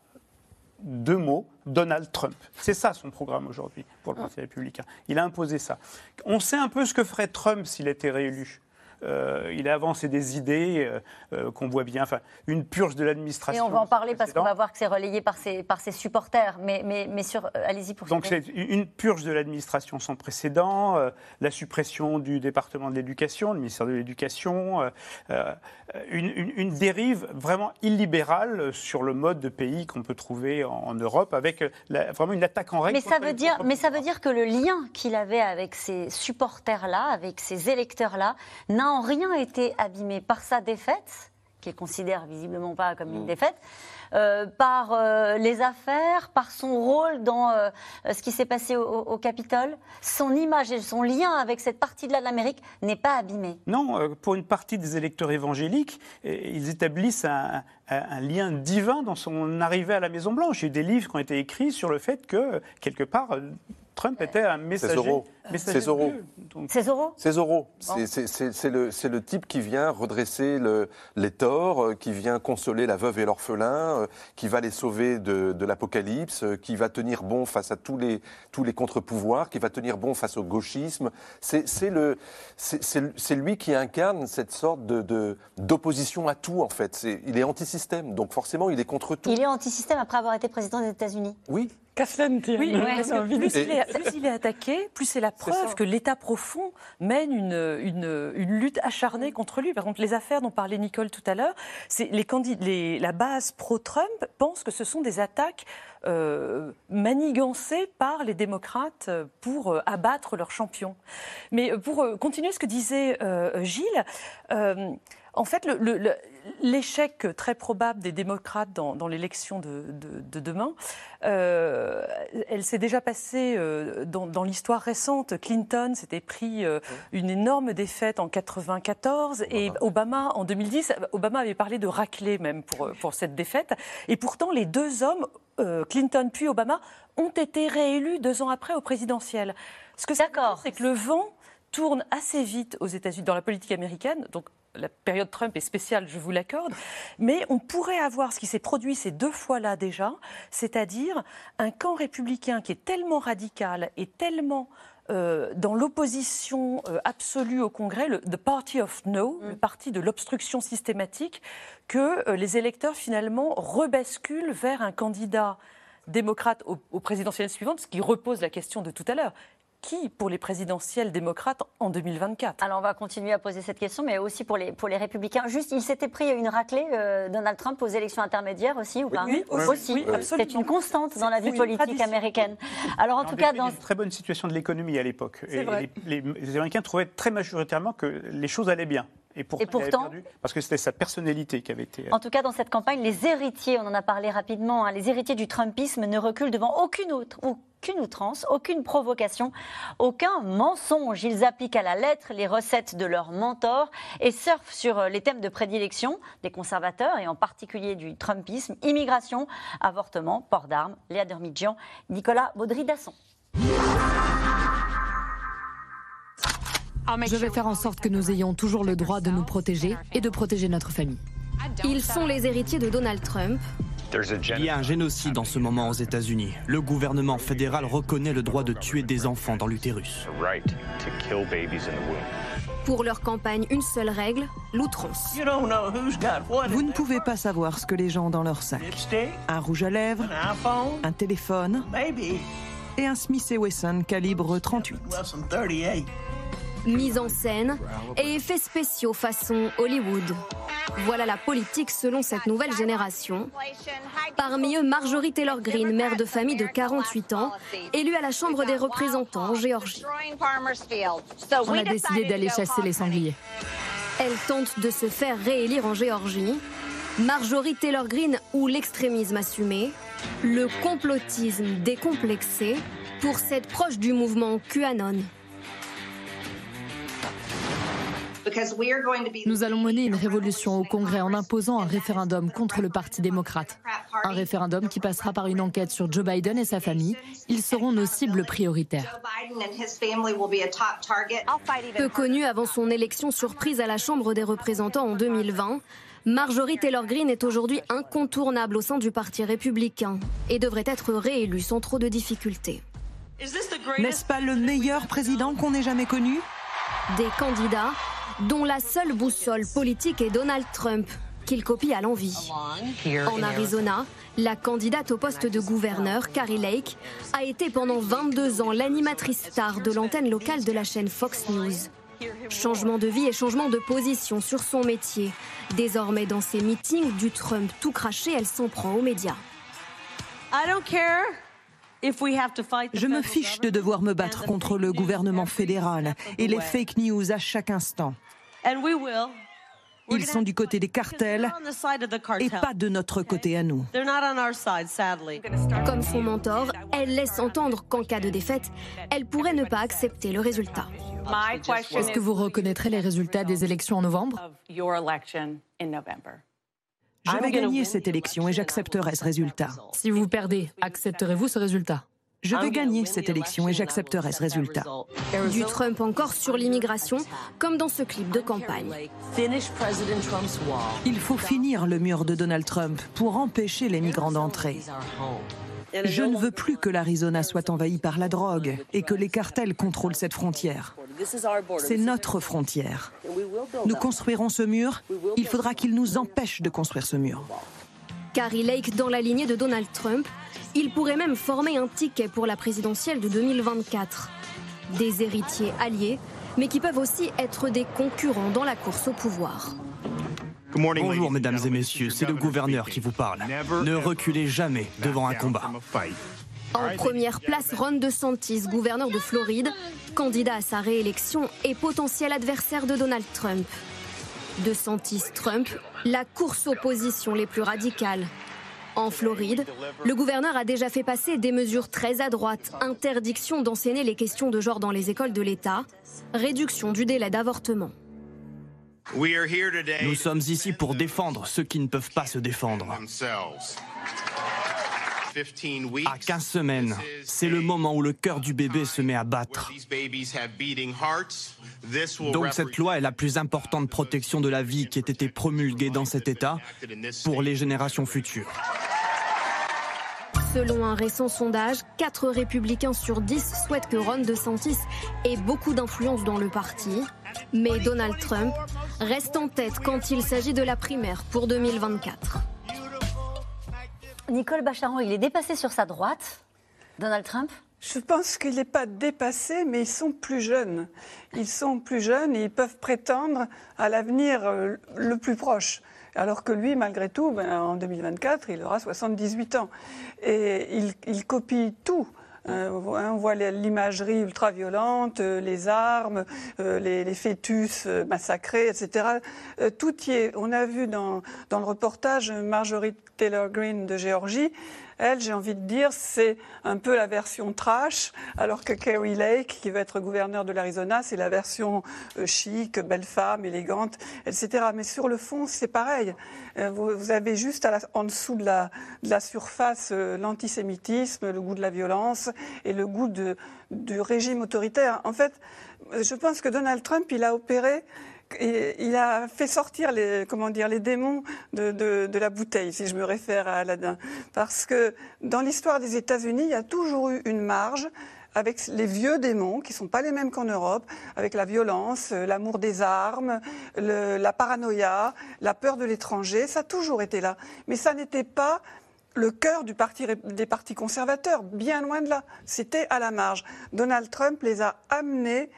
deux mots, Donald Trump. C'est ça son programme aujourd'hui pour le Parti républicain. Il a imposé ça. On sait un peu ce que ferait Trump s'il était réélu. Euh, il a avancé des idées euh, euh, qu'on voit bien, enfin, une purge de l'administration. Et on va en parler parce qu'on va voir que c'est relayé par ses, par ses supporters, mais, mais, mais sur, allez-y pour Donc c'est une purge de l'administration sans précédent, la suppression du département de l'éducation, le ministère de l'éducation, une, une, dérive vraiment illibérale sur le mode de pays qu'on peut trouver en, Europe, avec vraiment une attaque en règle. Mais ça, veut dire, mais ça veut dire que le lien qu'il avait avec ces supporters-là, avec ces électeurs-là, n'a en rien été abîmé par sa défaite, qu'il considère visiblement pas comme une mm. défaite, euh, par euh, les affaires, par son rôle dans euh, ce qui s'est passé au, Capitole. Son image et son lien avec cette partie-là de l'Amérique n'est pas abîmé. Non, pour une partie des électeurs évangéliques, ils établissent un, un, lien divin dans son arrivée à la Maison-Blanche. Il y a eu des livres qui ont été écrits sur le fait que, quelque part, Trump était un messager. C'est Zorro. C'est Zorro C'est Zorro. C'est le, type qui vient redresser les torts, euh, qui vient consoler la veuve et l'orphelin, euh, qui va les sauver de, l'apocalypse, euh, qui va tenir bon face à tous les, tous les contre-pouvoirs, qui va tenir bon face au gauchisme. C'est lui qui incarne cette sorte d'opposition de, à tout, en fait. il est anti-système, donc forcément, il est contre tout. Il est anti-système après avoir été président des États-Unis Oui. Oui, plus, il est, plus, il est, attaqué, plus c'est la preuve que l'État profond mène une, une, une, lutte acharnée contre lui. Par contre, les affaires dont parlait Nicole tout à l'heure, les, les, la base pro-Trump pense que ce sont des attaques euh, manigancées par les démocrates pour euh, abattre leur champion. Mais pour euh, continuer ce que disait Gilles, en fait, l'échec très probable des démocrates dans, l'élection de, demain, euh, elle s'est déjà passée euh, dans, l'histoire récente. Clinton s'était pris euh, une énorme défaite en 94 et Obama en 2010. Obama avait parlé de raclée même pour, pour cette défaite. Et pourtant, les deux hommes, Clinton puis Obama, ont été réélus deux ans après au présidentiel. Ce que c'est que le vent tourne assez vite aux États-Unis dans la politique américaine. Donc la période Trump est spéciale, je vous l'accorde, mais on pourrait avoir ce qui s'est produit ces deux fois-là déjà, c'est-à-dire un camp républicain qui est tellement radical et tellement euh, dans l'opposition euh, absolue au Congrès, le the party of no, mm. le parti de l'obstruction systématique, que euh, les électeurs finalement rebasculent vers un candidat démocrate au, au présidentiel suivant, ce qui repose la question de tout à l'heure qui pour les présidentielles démocrates en 2024 Alors on va continuer à poser cette question, mais aussi pour les, pour les républicains. Juste, il s'était pris une raclée, euh, Donald Trump, aux élections intermédiaires aussi, ou pas? Oui, aussi. C'est une constante dans la vie politique américaine. Alors en tout cas, dans une très bonne situation de l'économie à l'époque. Les Américains trouvaient très majoritairement que les choses allaient bien. Et, pourtant, parce que c'était sa personnalité qui avait été. En tout cas, dans cette campagne, les héritiers, on en a parlé rapidement, hein, les héritiers du Trumpisme ne reculent devant aucune autre, aucune outrance, aucune provocation, aucun mensonge. Ils appliquent à la lettre les recettes de leurs mentors et surfent sur euh, les thèmes de prédilection des conservateurs et en particulier du Trumpisme immigration, avortement, port d'armes. Léa Dermidjian, Nicolas Baudry-Dasson. Je vais faire en sorte que nous ayons toujours le droit de nous protéger et de protéger notre famille. Ils sont les héritiers de Donald Trump. Il y a un génocide en ce moment aux États-Unis. Le gouvernement fédéral reconnaît le droit de tuer des enfants dans l'utérus. Pour leur campagne, une seule règle, l'outrance. Vous ne pouvez pas savoir ce que les gens ont dans leur sac. Un rouge à lèvres, un téléphone et un Smith Wesson calibre 38 mise en scène et effets spéciaux façon Hollywood. Voilà la politique selon cette nouvelle génération. Parmi eux, Marjorie Taylor Greene, mère de famille de 48 ans, élue à la Chambre des représentants en Géorgie. On a décidé d'aller chasser les sangliers. Elle tente de se faire réélire en Géorgie. Marjorie Taylor Greene ou l'extrémisme assumé, le complotisme décomplexé, pour cette proche du mouvement QAnon. Nous allons mener une révolution au Congrès en imposant un référendum contre le Parti démocrate. Un référendum qui passera par une enquête sur Joe Biden et sa famille. Ils seront nos cibles prioritaires. Peu connu avant son élection surprise à la Chambre des représentants en 2020, Marjorie Taylor Greene est aujourd'hui incontournable au sein du Parti républicain et devrait être réélue sans trop de difficultés. N'est-ce pas le meilleur président qu'on ait jamais connu? Des candidats dont la seule boussole politique est Donald Trump, qu'il copie à l'envie. En Arizona, la candidate au poste de gouverneur, Carrie Lake, a été pendant 22 ans l'animatrice star de l'antenne locale de la chaîne Fox News. Changement de vie et changement de position sur son métier. Désormais, dans ses meetings du Trump tout craché, elle s'en prend aux médias. Je me fiche de devoir me battre contre le gouvernement fédéral et les fake news à chaque instant. Ils sont du côté des cartels et pas de notre côté à nous. Comme son mentor, elle laisse entendre qu'en cas de défaite, elle pourrait ne pas accepter le résultat. Est-ce que vous reconnaîtrez les résultats des élections en novembre? Je vais gagner cette élection et j'accepterai ce résultat. Si vous perdez, accepterez-vous ce résultat? Je vais gagner cette élection et j'accepterai ce résultat. Du Trump encore sur l'immigration, comme dans ce clip de campagne. Il faut finir le mur de Donald Trump pour empêcher les migrants d'entrer. Je ne veux plus que l'Arizona soit envahi par la drogue et que les cartels contrôlent cette frontière. C'est notre frontière. Nous construirons ce mur. Il faudra qu'ils nous empêchent de construire ce mur. Carrie Lake dans la lignée de Donald Trump, il pourrait même former un ticket pour la présidentielle de 2024. Des héritiers alliés, mais qui peuvent aussi être des concurrents dans la course au pouvoir. Bonjour mesdames et messieurs, c'est le gouverneur qui vous parle. Ne reculez jamais devant un combat. En première place, Ron DeSantis, gouverneur de Floride, candidat à sa réélection et potentiel adversaire de Donald Trump. DeSantis-Trump, la course aux positions les plus radicales. En Floride, le gouverneur a déjà fait passer des mesures très à droite, interdiction d'enseigner les questions de genre dans les écoles de l'État, réduction du délai d'avortement. Nous sommes ici pour défendre ceux qui ne peuvent pas se défendre. À 15 semaines, c'est le moment où le cœur du bébé se met à battre. Donc cette loi est la plus importante protection de la vie qui ait été promulguée dans cet État pour les générations futures. Selon un récent sondage, 4 républicains sur 10 souhaitent que Ron DeSantis ait beaucoup d'influence dans le parti. Mais Donald Trump reste en tête quand il s'agit de la primaire pour 2024. Nicole Bacharon, il est dépassé sur sa droite, Donald Trump je pense qu'il n'est pas dépassé, mais ils sont plus jeunes. Ils sont plus jeunes et ils peuvent prétendre à l'avenir euh, le plus proche. Alors que lui, malgré tout, ben, en 2024, il aura 78 ans. Et il copie tout. Euh, on voit l'imagerie ultra-violente, euh, les armes, euh, les, fœtus massacrés, etc. tout y est. On a vu dans, dans le reportage Marjorie Taylor Greene de Géorgie elle, j'ai envie de dire, c'est un peu la version trash, alors que Kerry Lake, qui va être gouverneur de l'Arizona, c'est la version euh, chic, belle femme, élégante, etc. Mais sur le fond, c'est pareil. Euh, vous, avez juste en dessous de la, surface euh, l'antisémitisme, le goût de la violence et le goût du régime autoritaire. En fait, je pense que Donald Trump, il a opéré il a fait sortir les, comment dire, les démons de, la bouteille, si je me réfère à Aladdin. Parce que dans l'histoire des États-Unis, il y a toujours eu une marge avec les vieux démons, qui ne sont pas les mêmes qu'en Europe, avec la violence, l'amour des armes, la paranoïa, la peur de l'étranger, ça a toujours été là. Mais ça n'était pas le cœur des partis conservateurs, bien loin de là. C'était à la marge. Donald Trump les a amenés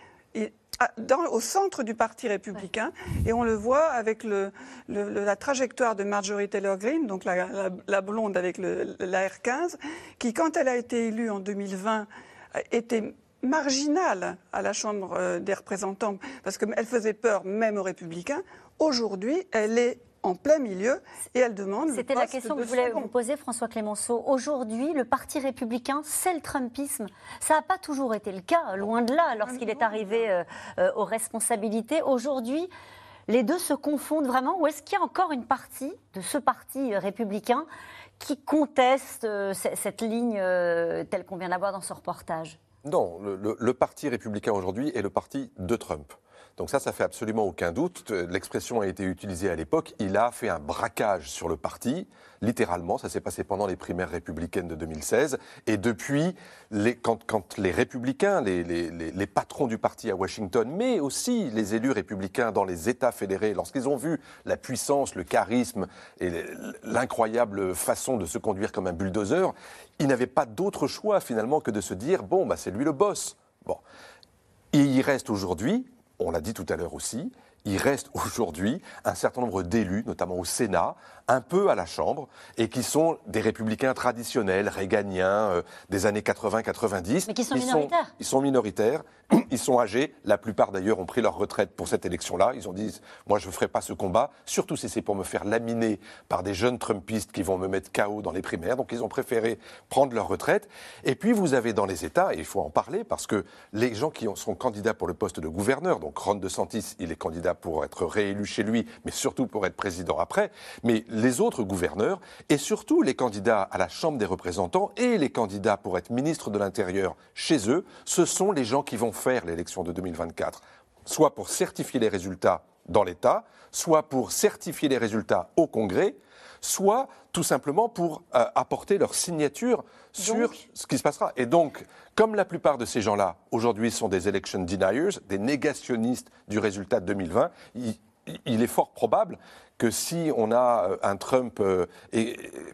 au centre du Parti républicain. Et on le voit avec la trajectoire de Marjorie Taylor Greene, donc la, blonde avec la R15, qui, quand elle a été élue en 2020, était marginale à la Chambre euh, des représentants, parce qu'elle faisait peur même aux républicains. Aujourd'hui, elle est en plein milieu et elle demande. C'était la question que je voulais vous poser, François Clémenceau. Aujourd'hui, le Parti républicain, c'est le Trumpisme. Ça n'a pas toujours été le cas, loin de là, lorsqu'il est arrivé euh, euh, aux responsabilités. Aujourd'hui, les deux se confondent vraiment Ou est-ce qu'il y a encore une partie de ce parti républicain qui conteste euh, cette ligne telle qu'on vient d'avoir dans ce reportage? Non, le parti républicain aujourd'hui est le parti de Trump. Donc ça, ça fait absolument aucun doute. L'expression a été utilisée à l'époque. Il a fait un braquage sur le parti, littéralement. Ça s'est passé pendant les primaires républicaines de 2016. Et depuis, quand, les républicains, les, les, patrons du parti à Washington, mais aussi les élus républicains dans les États fédérés, lorsqu'ils ont vu la puissance, le charisme et l'incroyable façon de se conduire comme un bulldozer, ils n'avaient pas d'autre choix finalement que de se dire bon, bah, c'est lui le boss. Bon. Et il reste aujourd'hui on l'a dit tout à l'heure aussi, il reste aujourd'hui un certain nombre d'élus, notamment au Sénat, un peu à la Chambre, et qui sont des républicains traditionnels, réganiens, euh, des années 80-90. Mais qui sont minoritaires. ils sont minoritaires, ils sont âgés. La plupart d'ailleurs ont pris leur retraite pour cette élection-là. Ils ont dit Moi, je ne ferai pas ce combat, surtout si c'est pour me faire laminer par des jeunes Trumpistes qui vont me mettre KO dans les primaires. Donc, ils ont préféré prendre leur retraite. Et puis, vous avez dans les États, et il faut en parler parce que les gens qui sont candidats pour le poste de gouverneur, donc Ron DeSantis, il est candidat pour être réélu chez lui, mais surtout pour être président après. Mais les autres gouverneurs, et surtout les candidats à la Chambre des représentants et les candidats pour être ministre de l'Intérieur chez eux, ce sont les gens qui vont faire l'élection de 2024, soit pour certifier les résultats dans l'État, soit pour certifier les résultats au Congrès, soit tout simplement pour euh, apporter leur signature sur ce qui se passera. Et donc, comme la plupart de ces gens-là, aujourd'hui, sont des election deniers, des négationnistes du résultat de 2020, il, est fort probable que si on a euh, un Trump euh,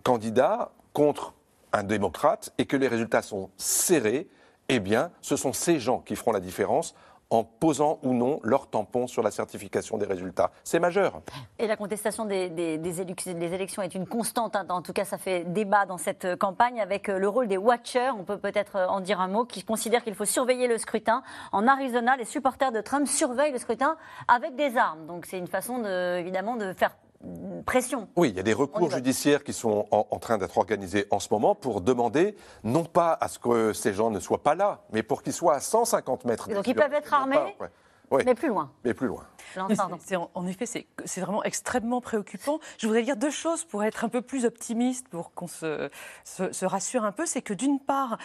candidat contre un démocrate et que les résultats sont serrés, eh bien, ce sont ces gens qui feront la différence en posant ou non leur tampon sur la certification des résultats. C'est majeur. Et la contestation des, élections est une constante. Hein. En tout cas, ça fait débat dans cette campagne avec euh, le rôle des watchers. On peut peut-être euh, en dire un mot, qui considèrent qu'il faut surveiller le scrutin. En Arizona, les supporters de Trump surveillent le scrutin avec des armes. Donc c'est une façon, évidemment, de faire pression. Oui, il y a des recours judiciaires qui sont en, train d'être organisés en ce moment pour demander, non pas à ce que ces gens ne soient pas là, mais pour qu'ils soient à 150 mètres. Donc ils peuvent être armés, mais plus loin. Mais plus loin. En effet, c'est vraiment extrêmement préoccupant. Je voudrais dire deux choses pour être un peu plus optimiste, pour qu'on se, se, rassure un peu. C'est que d'une part,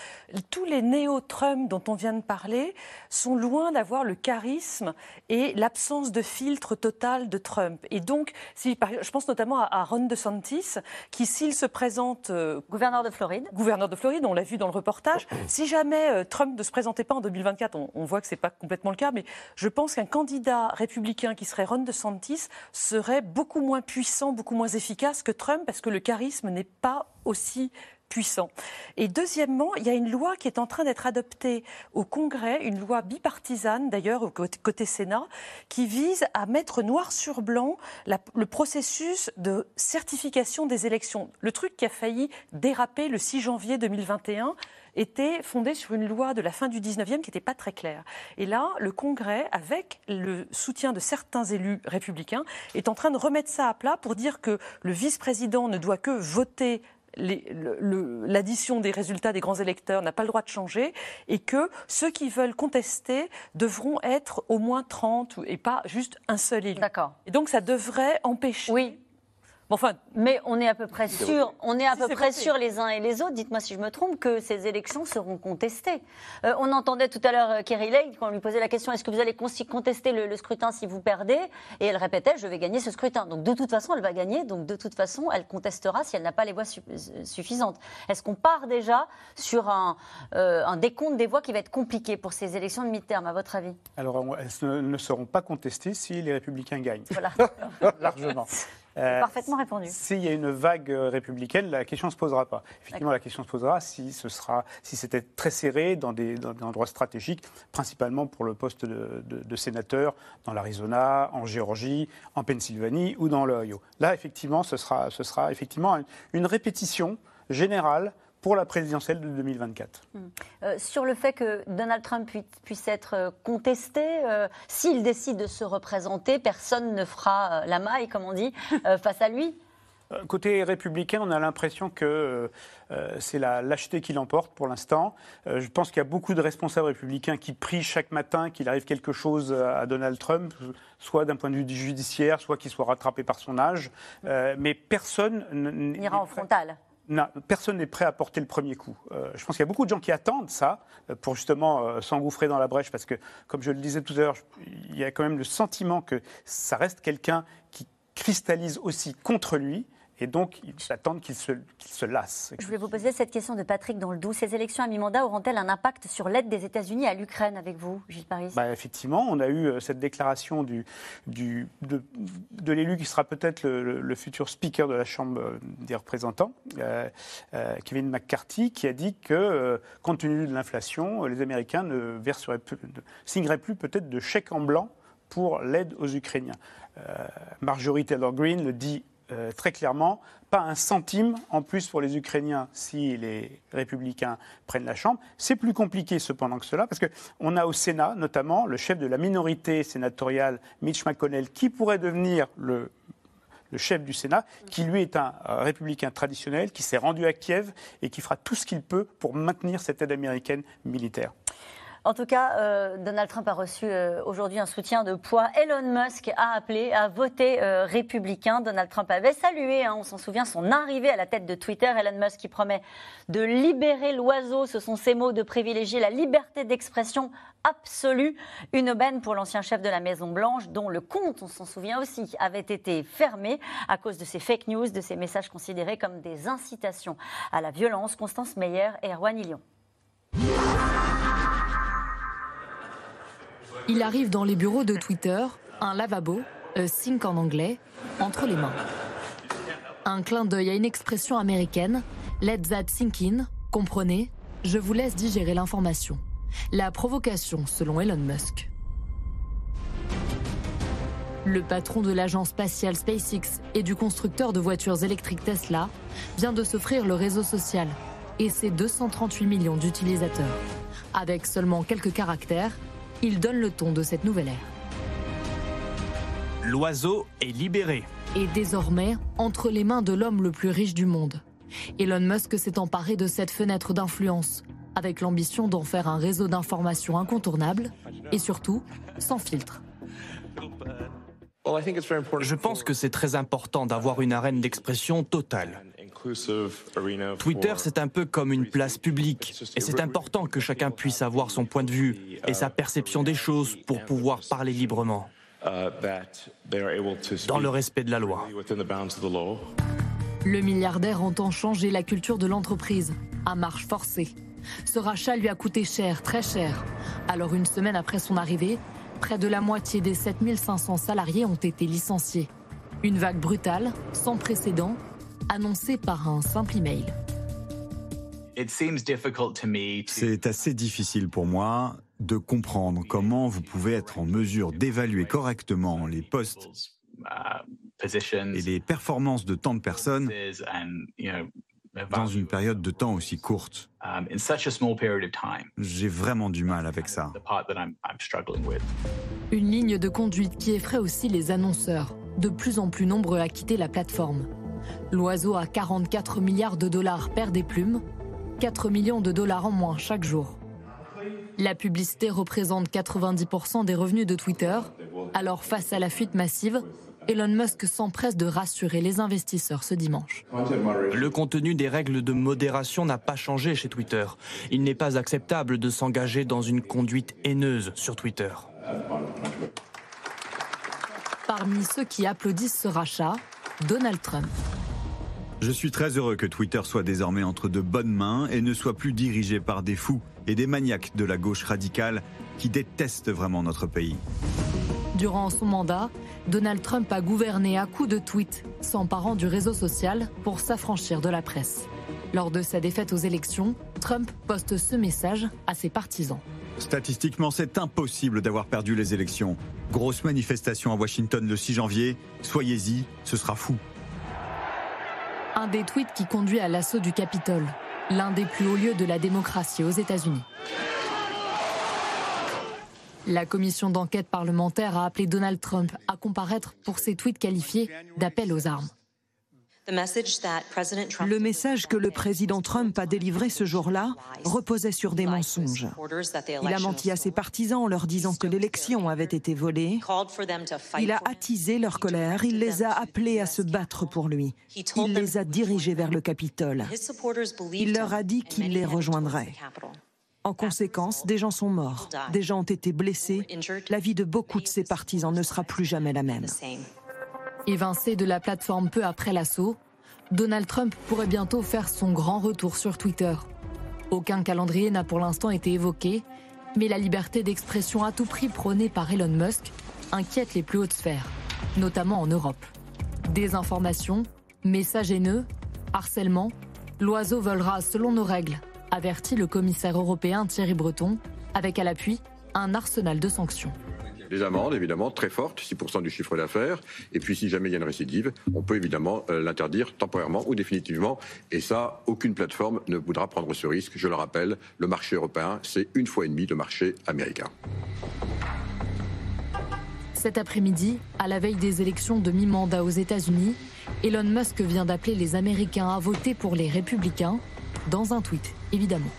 tous les néo-Trump dont on vient de parler sont loin d'avoir le charisme et l'absence de filtre total de Trump. Et donc, si, je pense notamment à, Ron DeSantis, qui s'il se présente... Euh, gouverneur de Floride. Gouverneur de Floride, on l'a vu dans le reportage. Si jamais euh, Trump ne se présentait pas en 2024, on, on voit que ce n'est pas complètement le cas, mais je pense qu'un candidat républicain qui serait Ron DeSantis serait beaucoup moins puissant, beaucoup moins efficace que Trump parce que le charisme n'est pas aussi puissant. Et deuxièmement, il y a une loi qui est en train d'être adoptée au Congrès, une loi bipartisane d'ailleurs au côté Sénat, qui vise à mettre noir sur blanc le processus de certification des élections. Le truc qui a failli déraper le 6 janvier 2021 était fondé sur une loi de la fin du 19e qui n'était pas très claire. Et là, le Congrès, avec le soutien de certains élus républicains, est en train de remettre ça à plat pour dire que le vice-président ne doit que voter l'addition des résultats des grands électeurs n'a pas le droit de changer et que ceux qui veulent contester devront être au moins 30 et pas juste un seul élu. D'accord. Et donc ça devrait empêcher oui. Enfin, mais on est à peu près sûr, on est à peu près sûr les uns et les autres, dites-moi si je me trompe, que ces élections seront contestées. Euh, on entendait tout à l'heure euh, Kerry Lake quand on lui posait la question est-ce que vous allez contester le, scrutin si vous perdez? Et elle répétait je vais gagner ce scrutin. Donc de toute façon, elle va gagner. Donc de toute façon, elle contestera si elle n'a pas les voix euh, suffisantes. Est-ce qu'on part déjà sur un, un, décompte des voix qui va être compliqué pour ces élections de mi-terme, à votre avis? Alors elles ne seront pas contestées si les Républicains gagnent. Voilà. Largement. Euh, parfaitement répondu. S'il y a une vague républicaine, la question ne se posera pas. Effectivement, la question se posera si ce sera, si c'était très serré dans des, endroits stratégiques, principalement pour le poste de, sénateur dans l'Arizona, en Géorgie, en Pennsylvanie ou dans l'Ohio. Là, effectivement, ce sera, ce sera effectivement une répétition générale pour la présidentielle de 2024. Hum. Euh, sur le fait que Donald Trump puisse être euh, contesté, euh, s'il décide de se représenter, personne ne fera la maille, comme on dit, face à lui Côté républicain, on a l'impression que c'est la lâcheté qui l'emporte pour l'instant. je pense qu'il y a beaucoup de responsables républicains qui prient chaque matin qu'il arrive quelque chose à Donald Trump, soit d'un point de vue judiciaire, soit qu'il soit rattrapé par son âge. mais personne n'ira en frontal personne n'est prêt à porter le premier coup. Euh, je pense qu'il y a beaucoup de gens qui attendent ça euh, pour justement euh, s'engouffrer dans la brèche parce que, comme je le disais tout à l'heure, il y a quand même le sentiment que ça reste quelqu'un qui cristallise aussi contre lui et donc, ils attendent qu'il se, se, lasse. Je voulais vous poser cette question de Patrick dans le Doubs. Ces élections à mi-mandat auront-elles un impact sur l'aide des États-Unis à l'Ukraine avec vous, Gilles Paris? Bah, Effectivement, on a eu euh, cette déclaration du, du, de, de l'élu qui sera peut-être le, futur speaker de la Chambre euh, des représentants, euh, Kevin McCarthy, qui a dit que, compte tenu de l'inflation, les Américains ne, verseraient plus, ne signeraient plus peut-être de chèques en blanc pour l'aide aux Ukrainiens. Marjorie Taylor Greene le dit euh, très clairement, pas un centime en plus pour les Ukrainiens si les républicains prennent la Chambre. C'est plus compliqué cependant que cela, parce qu'on a au Sénat notamment le chef de la minorité sénatoriale, Mitch McConnell, qui pourrait devenir le le chef du Sénat, qui lui est un républicain traditionnel, qui s'est rendu à Kiev et qui fera tout ce qu'il peut pour maintenir cette aide américaine militaire. En tout cas, euh, Donald Trump a reçu euh, aujourd'hui un soutien de poids. Elon Musk a appelé à voter euh, républicain. Donald Trump avait salué, hein, on s'en souvient, son arrivée à la tête de Twitter. Elon Musk qui promet de libérer l'oiseau, ce sont ses mots, de privilégier la liberté d'expression absolue. Une aubaine pour l'ancien chef de la Maison-Blanche, dont le compte, on s'en souvient aussi, avait été fermé à cause de ces fake news, de ces messages considérés comme des incitations à la violence. Constance Meyer et Erwan Ilion. Il arrive dans les bureaux de Twitter, un lavabo, a sink en anglais, entre les mains. Un clin d'œil à une expression américaine, let that sink in, comprenez, je vous laisse digérer l'information. La provocation, selon Elon Musk. Le patron de l'agence spatiale SpaceX et du constructeur de voitures électriques Tesla vient de s'offrir le réseau social et ses 238 millions d'utilisateurs. Avec seulement quelques caractères, il donne le ton de cette nouvelle ère. L'oiseau est libéré. Et désormais, entre les mains de l'homme le plus riche du monde. Elon Musk s'est emparé de cette fenêtre d'influence, avec l'ambition d'en faire un réseau d'information incontournable et surtout sans filtre. Je pense que c'est très important d'avoir une arène d'expression totale. Twitter, c'est un peu comme une place publique, et c'est important que chacun puisse avoir son point de vue et sa perception des choses pour pouvoir parler librement, dans le respect de la loi. Le milliardaire entend changer la culture de l'entreprise, à marche forcée. Ce rachat lui a coûté cher, très cher. Alors une semaine après son arrivée, près de la moitié des 7500 salariés ont été licenciés. Une vague brutale, sans précédent, annoncé par un simple email. C'est assez difficile pour moi de comprendre comment vous pouvez être en mesure d'évaluer correctement les postes et les performances de tant de personnes dans une période de temps aussi courte. J'ai vraiment du mal avec ça. Une ligne de conduite qui effraie aussi les annonceurs, de plus en plus nombreux à quitter la plateforme. L'oiseau à 44 milliards de dollars perd des plumes, 4 millions de dollars en moins chaque jour. La publicité représente 90% des revenus de Twitter. Alors face à la fuite massive, Elon Musk s'empresse de rassurer les investisseurs ce dimanche. Le contenu des règles de modération n'a pas changé chez Twitter. Il n'est pas acceptable de s'engager dans une conduite haineuse sur Twitter. Parmi ceux qui applaudissent ce rachat, Donald Trump. Je suis très heureux que Twitter soit désormais entre de bonnes mains et ne soit plus dirigé par des fous et des maniaques de la gauche radicale qui détestent vraiment notre pays. Durant son mandat, Donald Trump a gouverné à coups de tweets, s'emparant du réseau social pour s'affranchir de la presse. Lors de sa défaite aux élections, Trump poste ce message à ses partisans. Statistiquement, c'est impossible d'avoir perdu les élections. Grosse manifestation à Washington le 6 janvier. Soyez-y, ce sera fou. Un des tweets qui conduit à l'assaut du Capitole. l'un des plus hauts lieux de la démocratie aux États-Unis. La commission d'enquête parlementaire a appelé Donald Trump à comparaître pour ses tweets qualifiés d'appel aux armes. Le message que le président Trump a délivré ce jour-là reposait sur des mensonges. Il a menti à ses partisans en leur disant que l'élection avait été volée. Il a attisé leur colère, il les a appelés à se battre pour lui. Il les a dirigés vers le Capitole. Il leur a dit qu'il les rejoindrait. En conséquence, des gens sont morts, des gens ont été blessés. La vie de beaucoup de ses partisans ne sera plus jamais la même. Évincé de la plateforme peu après l'assaut, Donald Trump pourrait bientôt faire son grand retour sur Twitter. Aucun calendrier n'a pour l'instant été évoqué, mais la liberté d'expression à tout prix prônée par Elon Musk inquiète les plus hautes sphères, notamment en Europe. Désinformation, messages haineux, harcèlement, l'oiseau volera selon nos règles, avertit le commissaire européen Thierry Breton, avec à l'appui un arsenal de sanctions. Des amendes, évidemment, très fortes, 6% du chiffre d'affaires. Et puis, si jamais il y a une récidive, on peut évidemment euh, l'interdire temporairement ou définitivement. Et ça, aucune plateforme ne voudra prendre ce risque. Je le rappelle, le marché européen, c'est une fois et demie le marché américain. Cet après-midi, à la veille des élections de mi-mandat aux États-Unis, Elon Musk vient d'appeler les Américains à voter pour les républicains, dans un tweet, évidemment.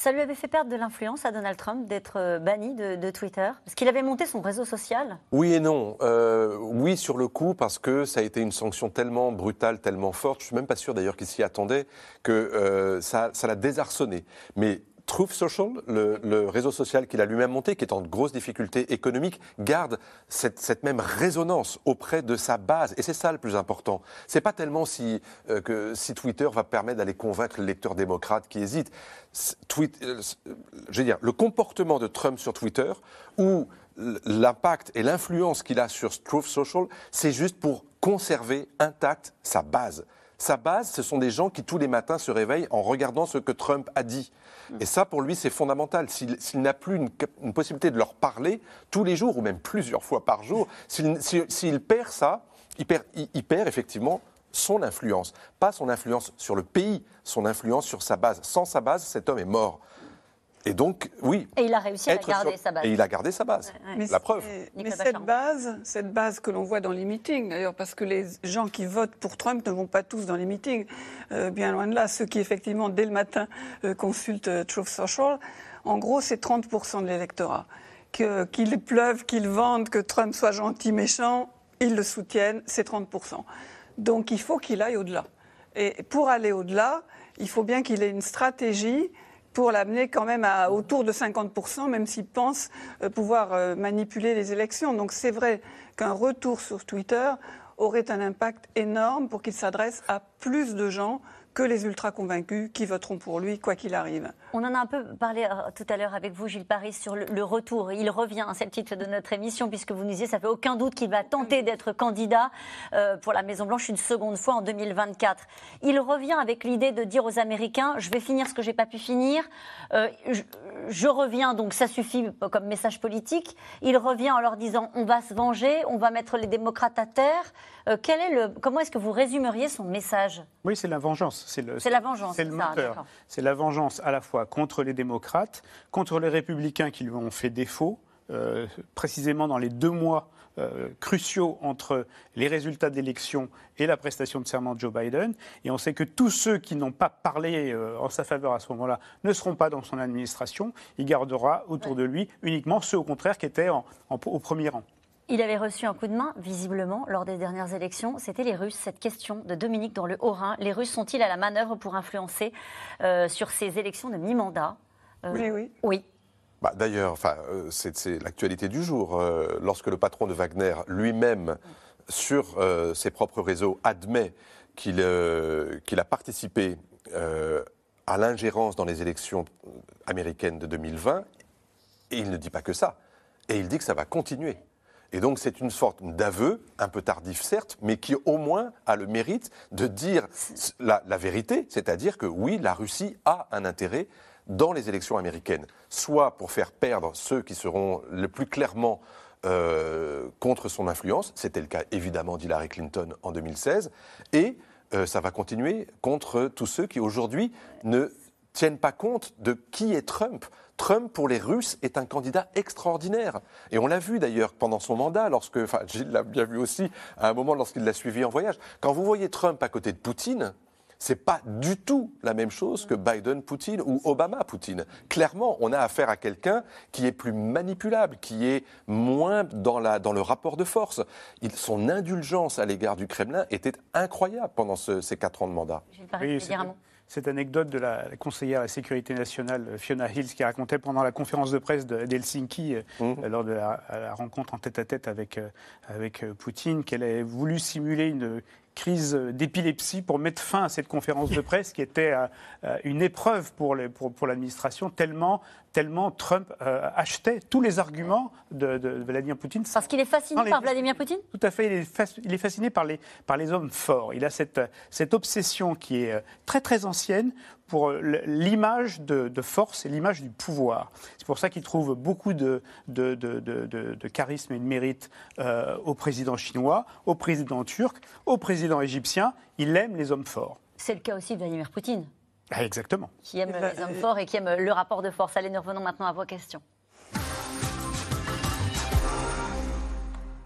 Ça lui avait fait perdre de l'influence à Donald Trump d'être euh, banni de, Twitter? Parce qu'il avait monté son réseau social? Oui et non. Euh, oui, sur le coup, parce que ça a été une sanction tellement brutale, tellement forte. Je suis même pas sûr d'ailleurs qu'il s'y attendait, que euh, ça l'a désarçonné. Mais Truth Social, le, réseau social qu'il a lui-même monté, qui est en grosse difficulté économique, garde cette, même résonance auprès de sa base. Et c'est ça le plus important. C'est pas tellement si, euh, Twitter va permettre d'aller convaincre le lecteur démocrate qui hésite. Euh, le comportement de Trump sur Twitter ou l'impact et l'influence qu'il a sur Truth Social, c'est juste pour conserver intacte sa base. Sa base, ce sont des gens qui tous les matins se réveillent en regardant ce que Trump a dit. Et ça, pour lui, c'est fondamental. S'il n'a plus une, possibilité de leur parler tous les jours, ou même plusieurs fois par jour, s'il perd ça, il perd, effectivement son influence. Pas son influence sur le pays, son influence sur sa base. Sans sa base, cet homme est mort. Et donc, oui. Et il a réussi à garder sa base. Et il a gardé sa base. La preuve. Mais cette base, cette base que l'on voit dans les meetings, d'ailleurs, parce que les gens qui votent pour Trump ne vont pas tous dans les meetings, euh, bien loin de là. Ceux qui, effectivement, dès le matin, euh, consultent euh, Truth Social, en gros, c'est 30% de l'électorat. Qu'il pleuve, qu'il vende, que Trump soit gentil, méchant, ils le soutiennent, c'est 30%. Donc, il faut qu'il aille au-delà. Et pour aller au-delà, il faut bien qu'il ait une stratégie pour l'amener quand même à autour de 50%, même s'il pense euh, pouvoir euh, manipuler les élections. Donc c'est vrai qu'un retour sur Twitter aurait un impact énorme pour qu'il s'adresse à plus de gens que les ultra convaincus qui voteront pour lui, quoi qu'il arrive. On en a un peu parlé euh, tout à l'heure avec vous, Gilles Paris, sur le, retour. Il revient, c'est le titre de notre émission, puisque vous nous disiez, ça fait aucun doute qu'il va tenter d'être candidat euh, pour la Maison-Blanche une seconde fois en 2024. Il revient avec l'idée de dire aux Américains, je vais finir ce que j'ai pas pu finir, euh, je, reviens, donc ça suffit comme message politique. Il revient en leur disant, on va se venger, on va mettre les démocrates à terre. Quel est le, comment est-ce que vous résumeriez son message Oui, c'est la vengeance. C'est la vengeance. C'est le moteur. C'est la vengeance à la fois contre les démocrates, contre les républicains qui lui ont fait défaut, euh, précisément dans les deux mois euh, cruciaux entre les résultats d'élection et la prestation de serment de Joe Biden. Et on sait que tous ceux qui n'ont pas parlé euh, en sa faveur à ce moment-là ne seront pas dans son administration. Il gardera autour de lui uniquement ceux, au contraire, qui étaient au premier rang. Il avait reçu un coup de main, visiblement, lors des dernières élections. C'était les Russes. Cette question de Dominique dans le Haut-Rhin. Les Russes sont-ils à la manœuvre pour influencer euh, sur ces élections de mi-mandat? Euh, Oui, oui. Oui. Bah, D'ailleurs, enfin, euh, c'est l'actualité du jour. lorsque le patron de Wagner lui-même, sur ses propres réseaux, admet qu'il a participé à l'ingérence dans les élections américaines de 2020, et il ne dit pas que ça. Et il dit que ça va continuer. Et donc c'est une sorte d'aveu, un peu tardif certes, mais qui au moins a le mérite de dire la, vérité, c'est-à-dire que oui, la Russie a un intérêt dans les élections américaines, soit pour faire perdre ceux qui seront le plus clairement euh, contre son influence, c'était le cas évidemment d'Hillary Clinton en 2016, et ça va continuer contre tous ceux qui aujourd'hui ne tiennent pas compte de qui est Trump. Trump, pour les Russes, est un candidat extraordinaire. Et on l'a vu d'ailleurs pendant son mandat, lorsque, enfin Gilles l'a bien vu aussi à un moment lorsqu'il l'a suivi en voyage. Quand vous voyez Trump à côté de Poutine, c'est pas du tout la même chose que Biden-Poutine ou Obama-Poutine. Clairement, on a affaire à quelqu'un qui est plus manipulable, qui est moins dans, la, dans le rapport de force. Il, son indulgence à l'égard du Kremlin était incroyable pendant ces quatre ans de mandat. Oui, cette anecdote de la conseillère à la sécurité nationale Fiona Hills qui racontait pendant la conférence de presse d'Helsinki euh, mmh. lors de la, rencontre en tête-à-tête avec, euh, avec euh, Poutine qu'elle avait voulu simuler une crise d'épilepsie pour mettre fin à cette conférence de presse qui était euh, euh, une épreuve pour, pour, l'administration, tellement, tellement Trump euh, achetait tous les arguments de, Vladimir Poutine. Parce qu'il est fasciné par Vladimir Poutine? Tout à fait, il est, il est, fasciné par les, par les hommes forts. Il a cette, cette obsession qui est très très ancienne pour l'image de, force et l'image du pouvoir. C'est pour ça qu'il trouve beaucoup de, de, charisme et de mérite euh, au président chinois, au président turc, au président égyptien. Il aime les hommes forts. C'est le cas aussi de Vladimir Poutine. Ah, exactement. Qui aime les hommes forts et qui aime le rapport de force. Allez, nous revenons maintenant à vos questions.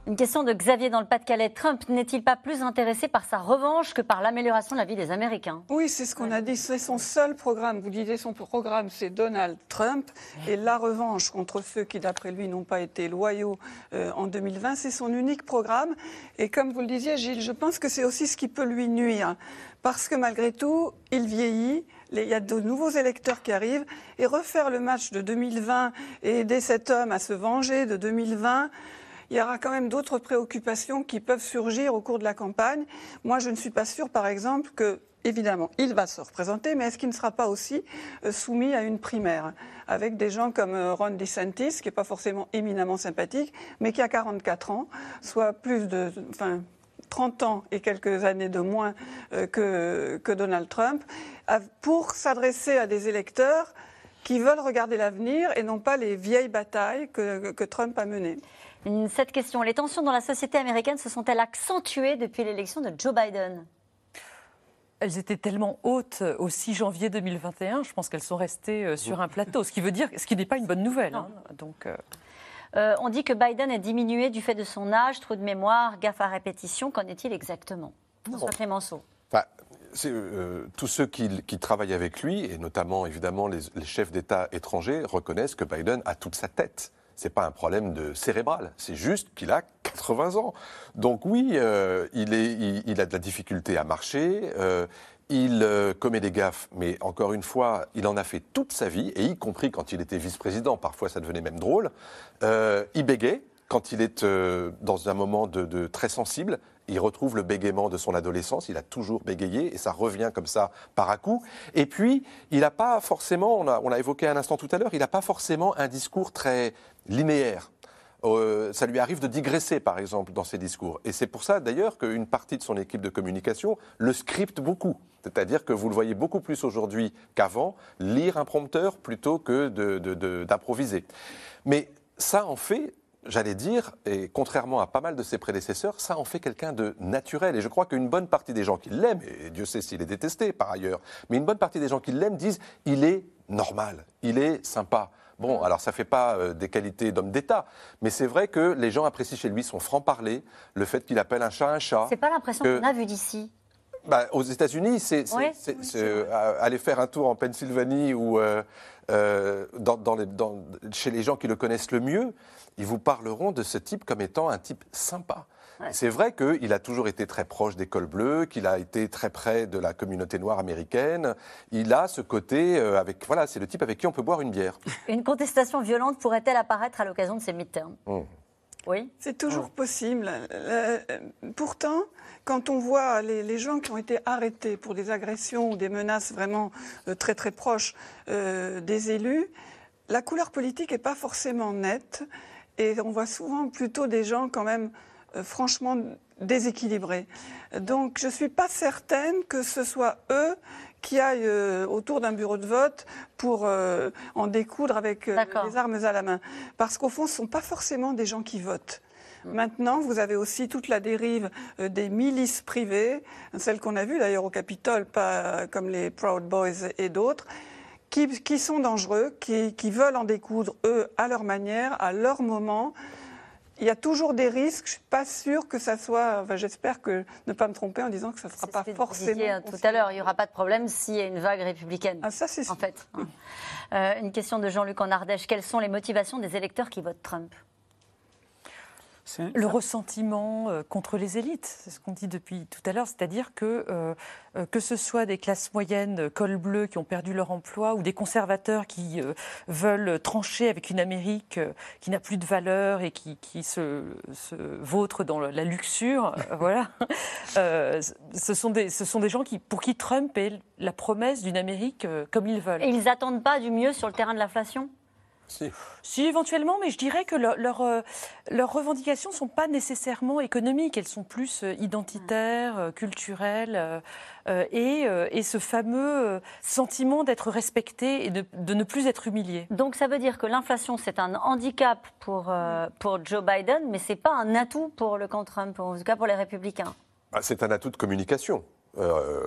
Une question de Xavier dans le Pas-de-Calais. Trump n'est-il pas plus intéressé par sa revanche que par l'amélioration de la vie des Américains? Oui, c'est ce qu'on a dit. C'est son seul programme. Vous disiez son programme, c'est Donald Trump. Et la revanche contre ceux qui, d'après lui, n'ont pas été loyaux euh, en 2020, c'est son unique programme. Et comme vous le disiez, Gilles, je pense que c'est aussi ce qui peut lui nuire. Parce que malgré tout, il vieillit. Il y a de nouveaux électeurs qui arrivent. Et refaire le match de 2020 et aider cet homme à se venger de 2020 il y aura quand même d'autres préoccupations qui peuvent surgir au cours de la campagne. Moi, je ne suis pas sûre, par exemple, que Évidemment, il va se représenter, mais est-ce qu'il ne sera pas aussi euh, soumis à une primaire avec des gens comme euh, Ron DeSantis, qui n'est pas forcément éminemment sympathique, mais qui a 44 ans, soit plus de, enfin, 30 ans et quelques années de moins euh, que, que Donald Trump, pour s'adresser à des électeurs qui veulent regarder l'avenir et non pas les vieilles batailles que, que Trump a menées. Cette question, les tensions dans la société américaine se sont-elles accentuées depuis l'élection de Joe Biden? Elles étaient tellement hautes au 6 janvier 2021, je pense qu'elles sont restées euh, sur un plateau, ce qui veut dire, ce qui n'est pas une bonne nouvelle. Hein. Donc, euh, euh, on dit que Biden est diminué du fait de son âge, trou de mémoire, gaffe à répétition. Qu'en est-il exactement François Clémenceau. tous ceux qui, travaillent avec lui, et notamment évidemment les chefs d'État étrangers, reconnaissent que Biden a toute sa tête c'est pas un problème de cérébral, c'est juste qu'il a 80 ans. Donc oui, euh, il, est, il, a de la difficulté à marcher, euh, il euh, commet des gaffes, mais encore une fois, il en a fait toute sa vie, et y compris quand il était vice-président, parfois ça devenait même drôle, il bégait quand il est dans un moment de très sensible, il retrouve le bégaiement de son adolescence, il a toujours bégayé et ça revient comme ça par à coup. Et puis, il n'a pas forcément, on l'a évoqué un instant tout à l'heure, il n'a pas forcément un discours très linéaire. Euh, ça lui arrive de digresser, par exemple, dans ses discours. Et c'est pour ça, d'ailleurs, qu'une partie de son équipe de communication le scripte beaucoup. C'est-à-dire que vous le voyez beaucoup plus aujourd'hui qu'avant, lire un prompteur plutôt que d'improviser. Mais ça en fait j'allais dire, et contrairement à pas mal de ses prédécesseurs, ça en fait quelqu'un de naturel. Et je crois qu'une bonne partie des gens qui l'aiment, et Dieu sait s'il est détesté par ailleurs, mais une bonne partie des gens qui l'aiment disent il est normal, il est sympa. Bon, alors ça ne fait pas euh, des qualités d'homme d'État, mais c'est vrai que les gens apprécient chez lui son franc-parler, le fait qu'il appelle un chat un chat. C'est pas l'impression qu'on a vu d'ici. Bah, aux États-Unis, c'est euh, aller faire un tour en Pennsylvanie ou euh, dans, les, chez les gens qui le connaissent le mieux ils vous parleront de ce type comme étant un type sympa. C'est vrai qu'il a toujours été très proche des cols bleus, qu'il a été très près de la communauté noire américaine. Il a ce côté euh, avec, voilà, c'est le type avec qui on peut boire une bière. Une contestation violente pourrait-elle apparaître à l'occasion de ces midterms? Mmh. Oui. C'est toujours possible. Euh, pourtant, quand on voit les, gens qui ont été arrêtés pour des agressions ou des menaces vraiment euh, très très proches des élus, la couleur politique n'est pas forcément nette. Et on voit souvent plutôt des gens quand même euh, franchement déséquilibrés. Donc je ne suis pas certaine que ce soit eux qui aillent euh, autour d'un bureau de vote pour euh, en découdre avec les armes à la main. Parce qu'au fond, ce ne sont pas forcément des gens qui votent. Maintenant, vous avez aussi toute la dérive euh, des milices privées, celles qu'on a vues d'ailleurs au Capitole, pas comme les Proud Boys et d'autres. Qui, sont dangereux, qui, qui veulent en découdre, eux, à leur manière, à leur moment il y a toujours des risques. Je ne suis pas sûre que ça soit. Enfin, J'espère que ne pas me tromper en disant que ça ne sera pas forcément. Euh, tout à l'heure, il n'y aura pas de problème s'il y a une vague républicaine. Ah, ça, c'est En fait. Euh, une question de Jean-Luc en Ardèche. Quelles sont les motivations des électeurs qui votent Trump? Le ressentiment euh, contre les élites, c'est ce qu'on dit depuis tout à l'heure, c'est-à-dire que euh, euh, que ce soit des classes moyennes col bleu qui ont perdu leur emploi ou des conservateurs qui veulent trancher avec une Amérique qui n'a plus de valeur et qui, qui se, se, vautre dans la luxure, voilà, ce, sont des, ce sont des gens qui, pour qui Trump est la promesse d'une Amérique comme ils veulent. Et ils n'attendent pas du mieux sur le terrain de l'inflation? Si. éventuellement, mais je dirais que euh, leurs revendications ne sont pas nécessairement économiques, elles sont plus euh, identitaires, euh, culturelles, et, ce fameux sentiment d'être respecté et de, de, ne plus être humilié. Donc ça veut dire que l'inflation, c'est un handicap pour, pour Joe Biden, mais ce n'est pas un atout pour le camp Trump, en tout cas pour les républicains. Ah, c'est un atout de communication. Euh,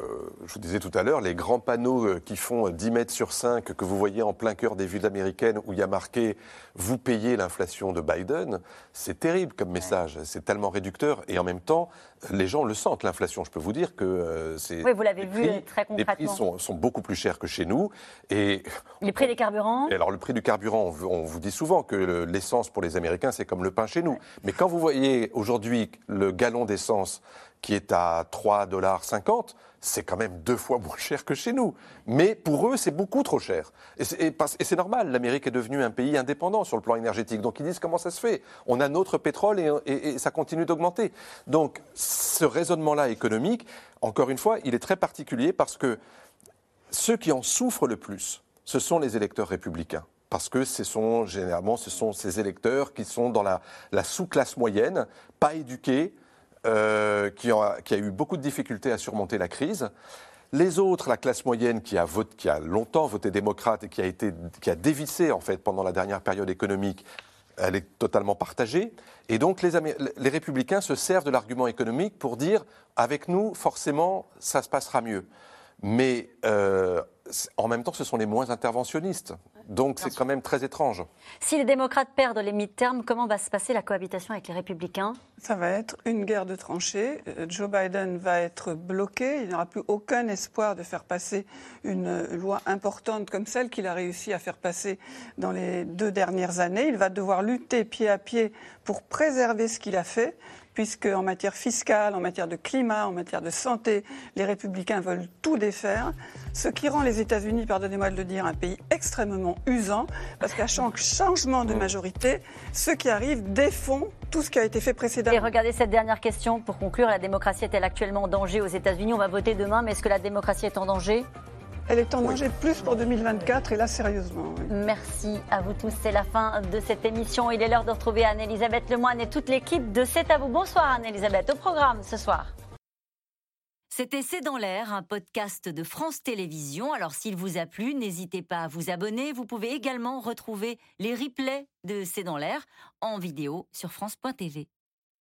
je vous disais tout à l'heure, les grands panneaux euh, qui font 10 mètres sur 5 que vous voyez en plein cœur des villes américaines où il y a marqué Vous payez l'inflation de Biden, c'est terrible comme message. C'est tellement réducteur et en même temps, les gens le sentent, l'inflation. Je peux vous dire que euh, c'est. Oui, vous l'avez vu très concrètement. Les prix sont, sont, beaucoup plus chers que chez nous. Et les prix des carburants et Alors, le prix du carburant, on, vous dit souvent que l'essence pour les Américains, c'est comme le pain chez nous. Mais quand vous voyez aujourd'hui le gallon d'essence qui est à 3,50 dollars, c'est quand même deux fois moins cher que chez nous. Mais pour eux, c'est beaucoup trop cher. Et c'est normal, l'Amérique est devenue un pays indépendant sur le plan énergétique. Donc ils disent comment ça se fait On a notre pétrole et, ça continue d'augmenter. Donc ce raisonnement-là économique, encore une fois, il est très particulier parce que ceux qui en souffrent le plus, ce sont les électeurs républicains parce que ce sont généralement ce sont ces électeurs qui sont dans la sous-classe moyenne, pas éduqués, euh, qui, a, eu beaucoup de difficultés à surmonter la crise. Les autres, la classe moyenne qui a, longtemps voté démocrate et qui a, été, qui a dévissé en fait pendant la dernière période économique, elle est totalement partagée. Et donc les, les républicains se servent de l'argument économique pour dire avec nous, forcément, ça se passera mieux. Mais euh, en même temps, ce sont les moins interventionnistes. Donc c'est quand même très étrange. Si les démocrates perdent les mi-termes, comment va se passer la cohabitation avec les républicains? Ça va être une guerre de tranchées. Euh, Joe Biden va être bloqué. Il n'aura plus aucun espoir de faire passer une loi importante comme celle qu'il a réussi à faire passer dans les deux dernières années. Il va devoir lutter pied à pied pour préserver ce qu'il a fait puisque en matière fiscale, en matière de climat, en matière de santé, les républicains veulent tout défaire, ce qui rend les États-Unis, pardonnez-moi de le dire, un pays extrêmement usant, parce qu'à chaque changement de majorité, ceux qui arrivent défont tout ce qui a été fait précédemment. Et regardez cette dernière question pour conclure, la démocratie est-elle actuellement en danger aux États-Unis? On va voter demain, mais est-ce que la démocratie est en danger? Elle est en danger plus pour 2024 et là sérieusement. Merci à vous tous. C'est la fin de cette émission. Il est l'heure de retrouver Anne-Elisabeth Lemoine et toute l'équipe de C'est à vous. Bonsoir Anne-Elisabeth. Au programme ce soir. C'était C'est dans l'air, un podcast de France Télévisions. Alors s'il vous a plu, n'hésitez pas à vous abonner. Vous pouvez également retrouver les replays de C'est dans l'air en vidéo sur France.tv.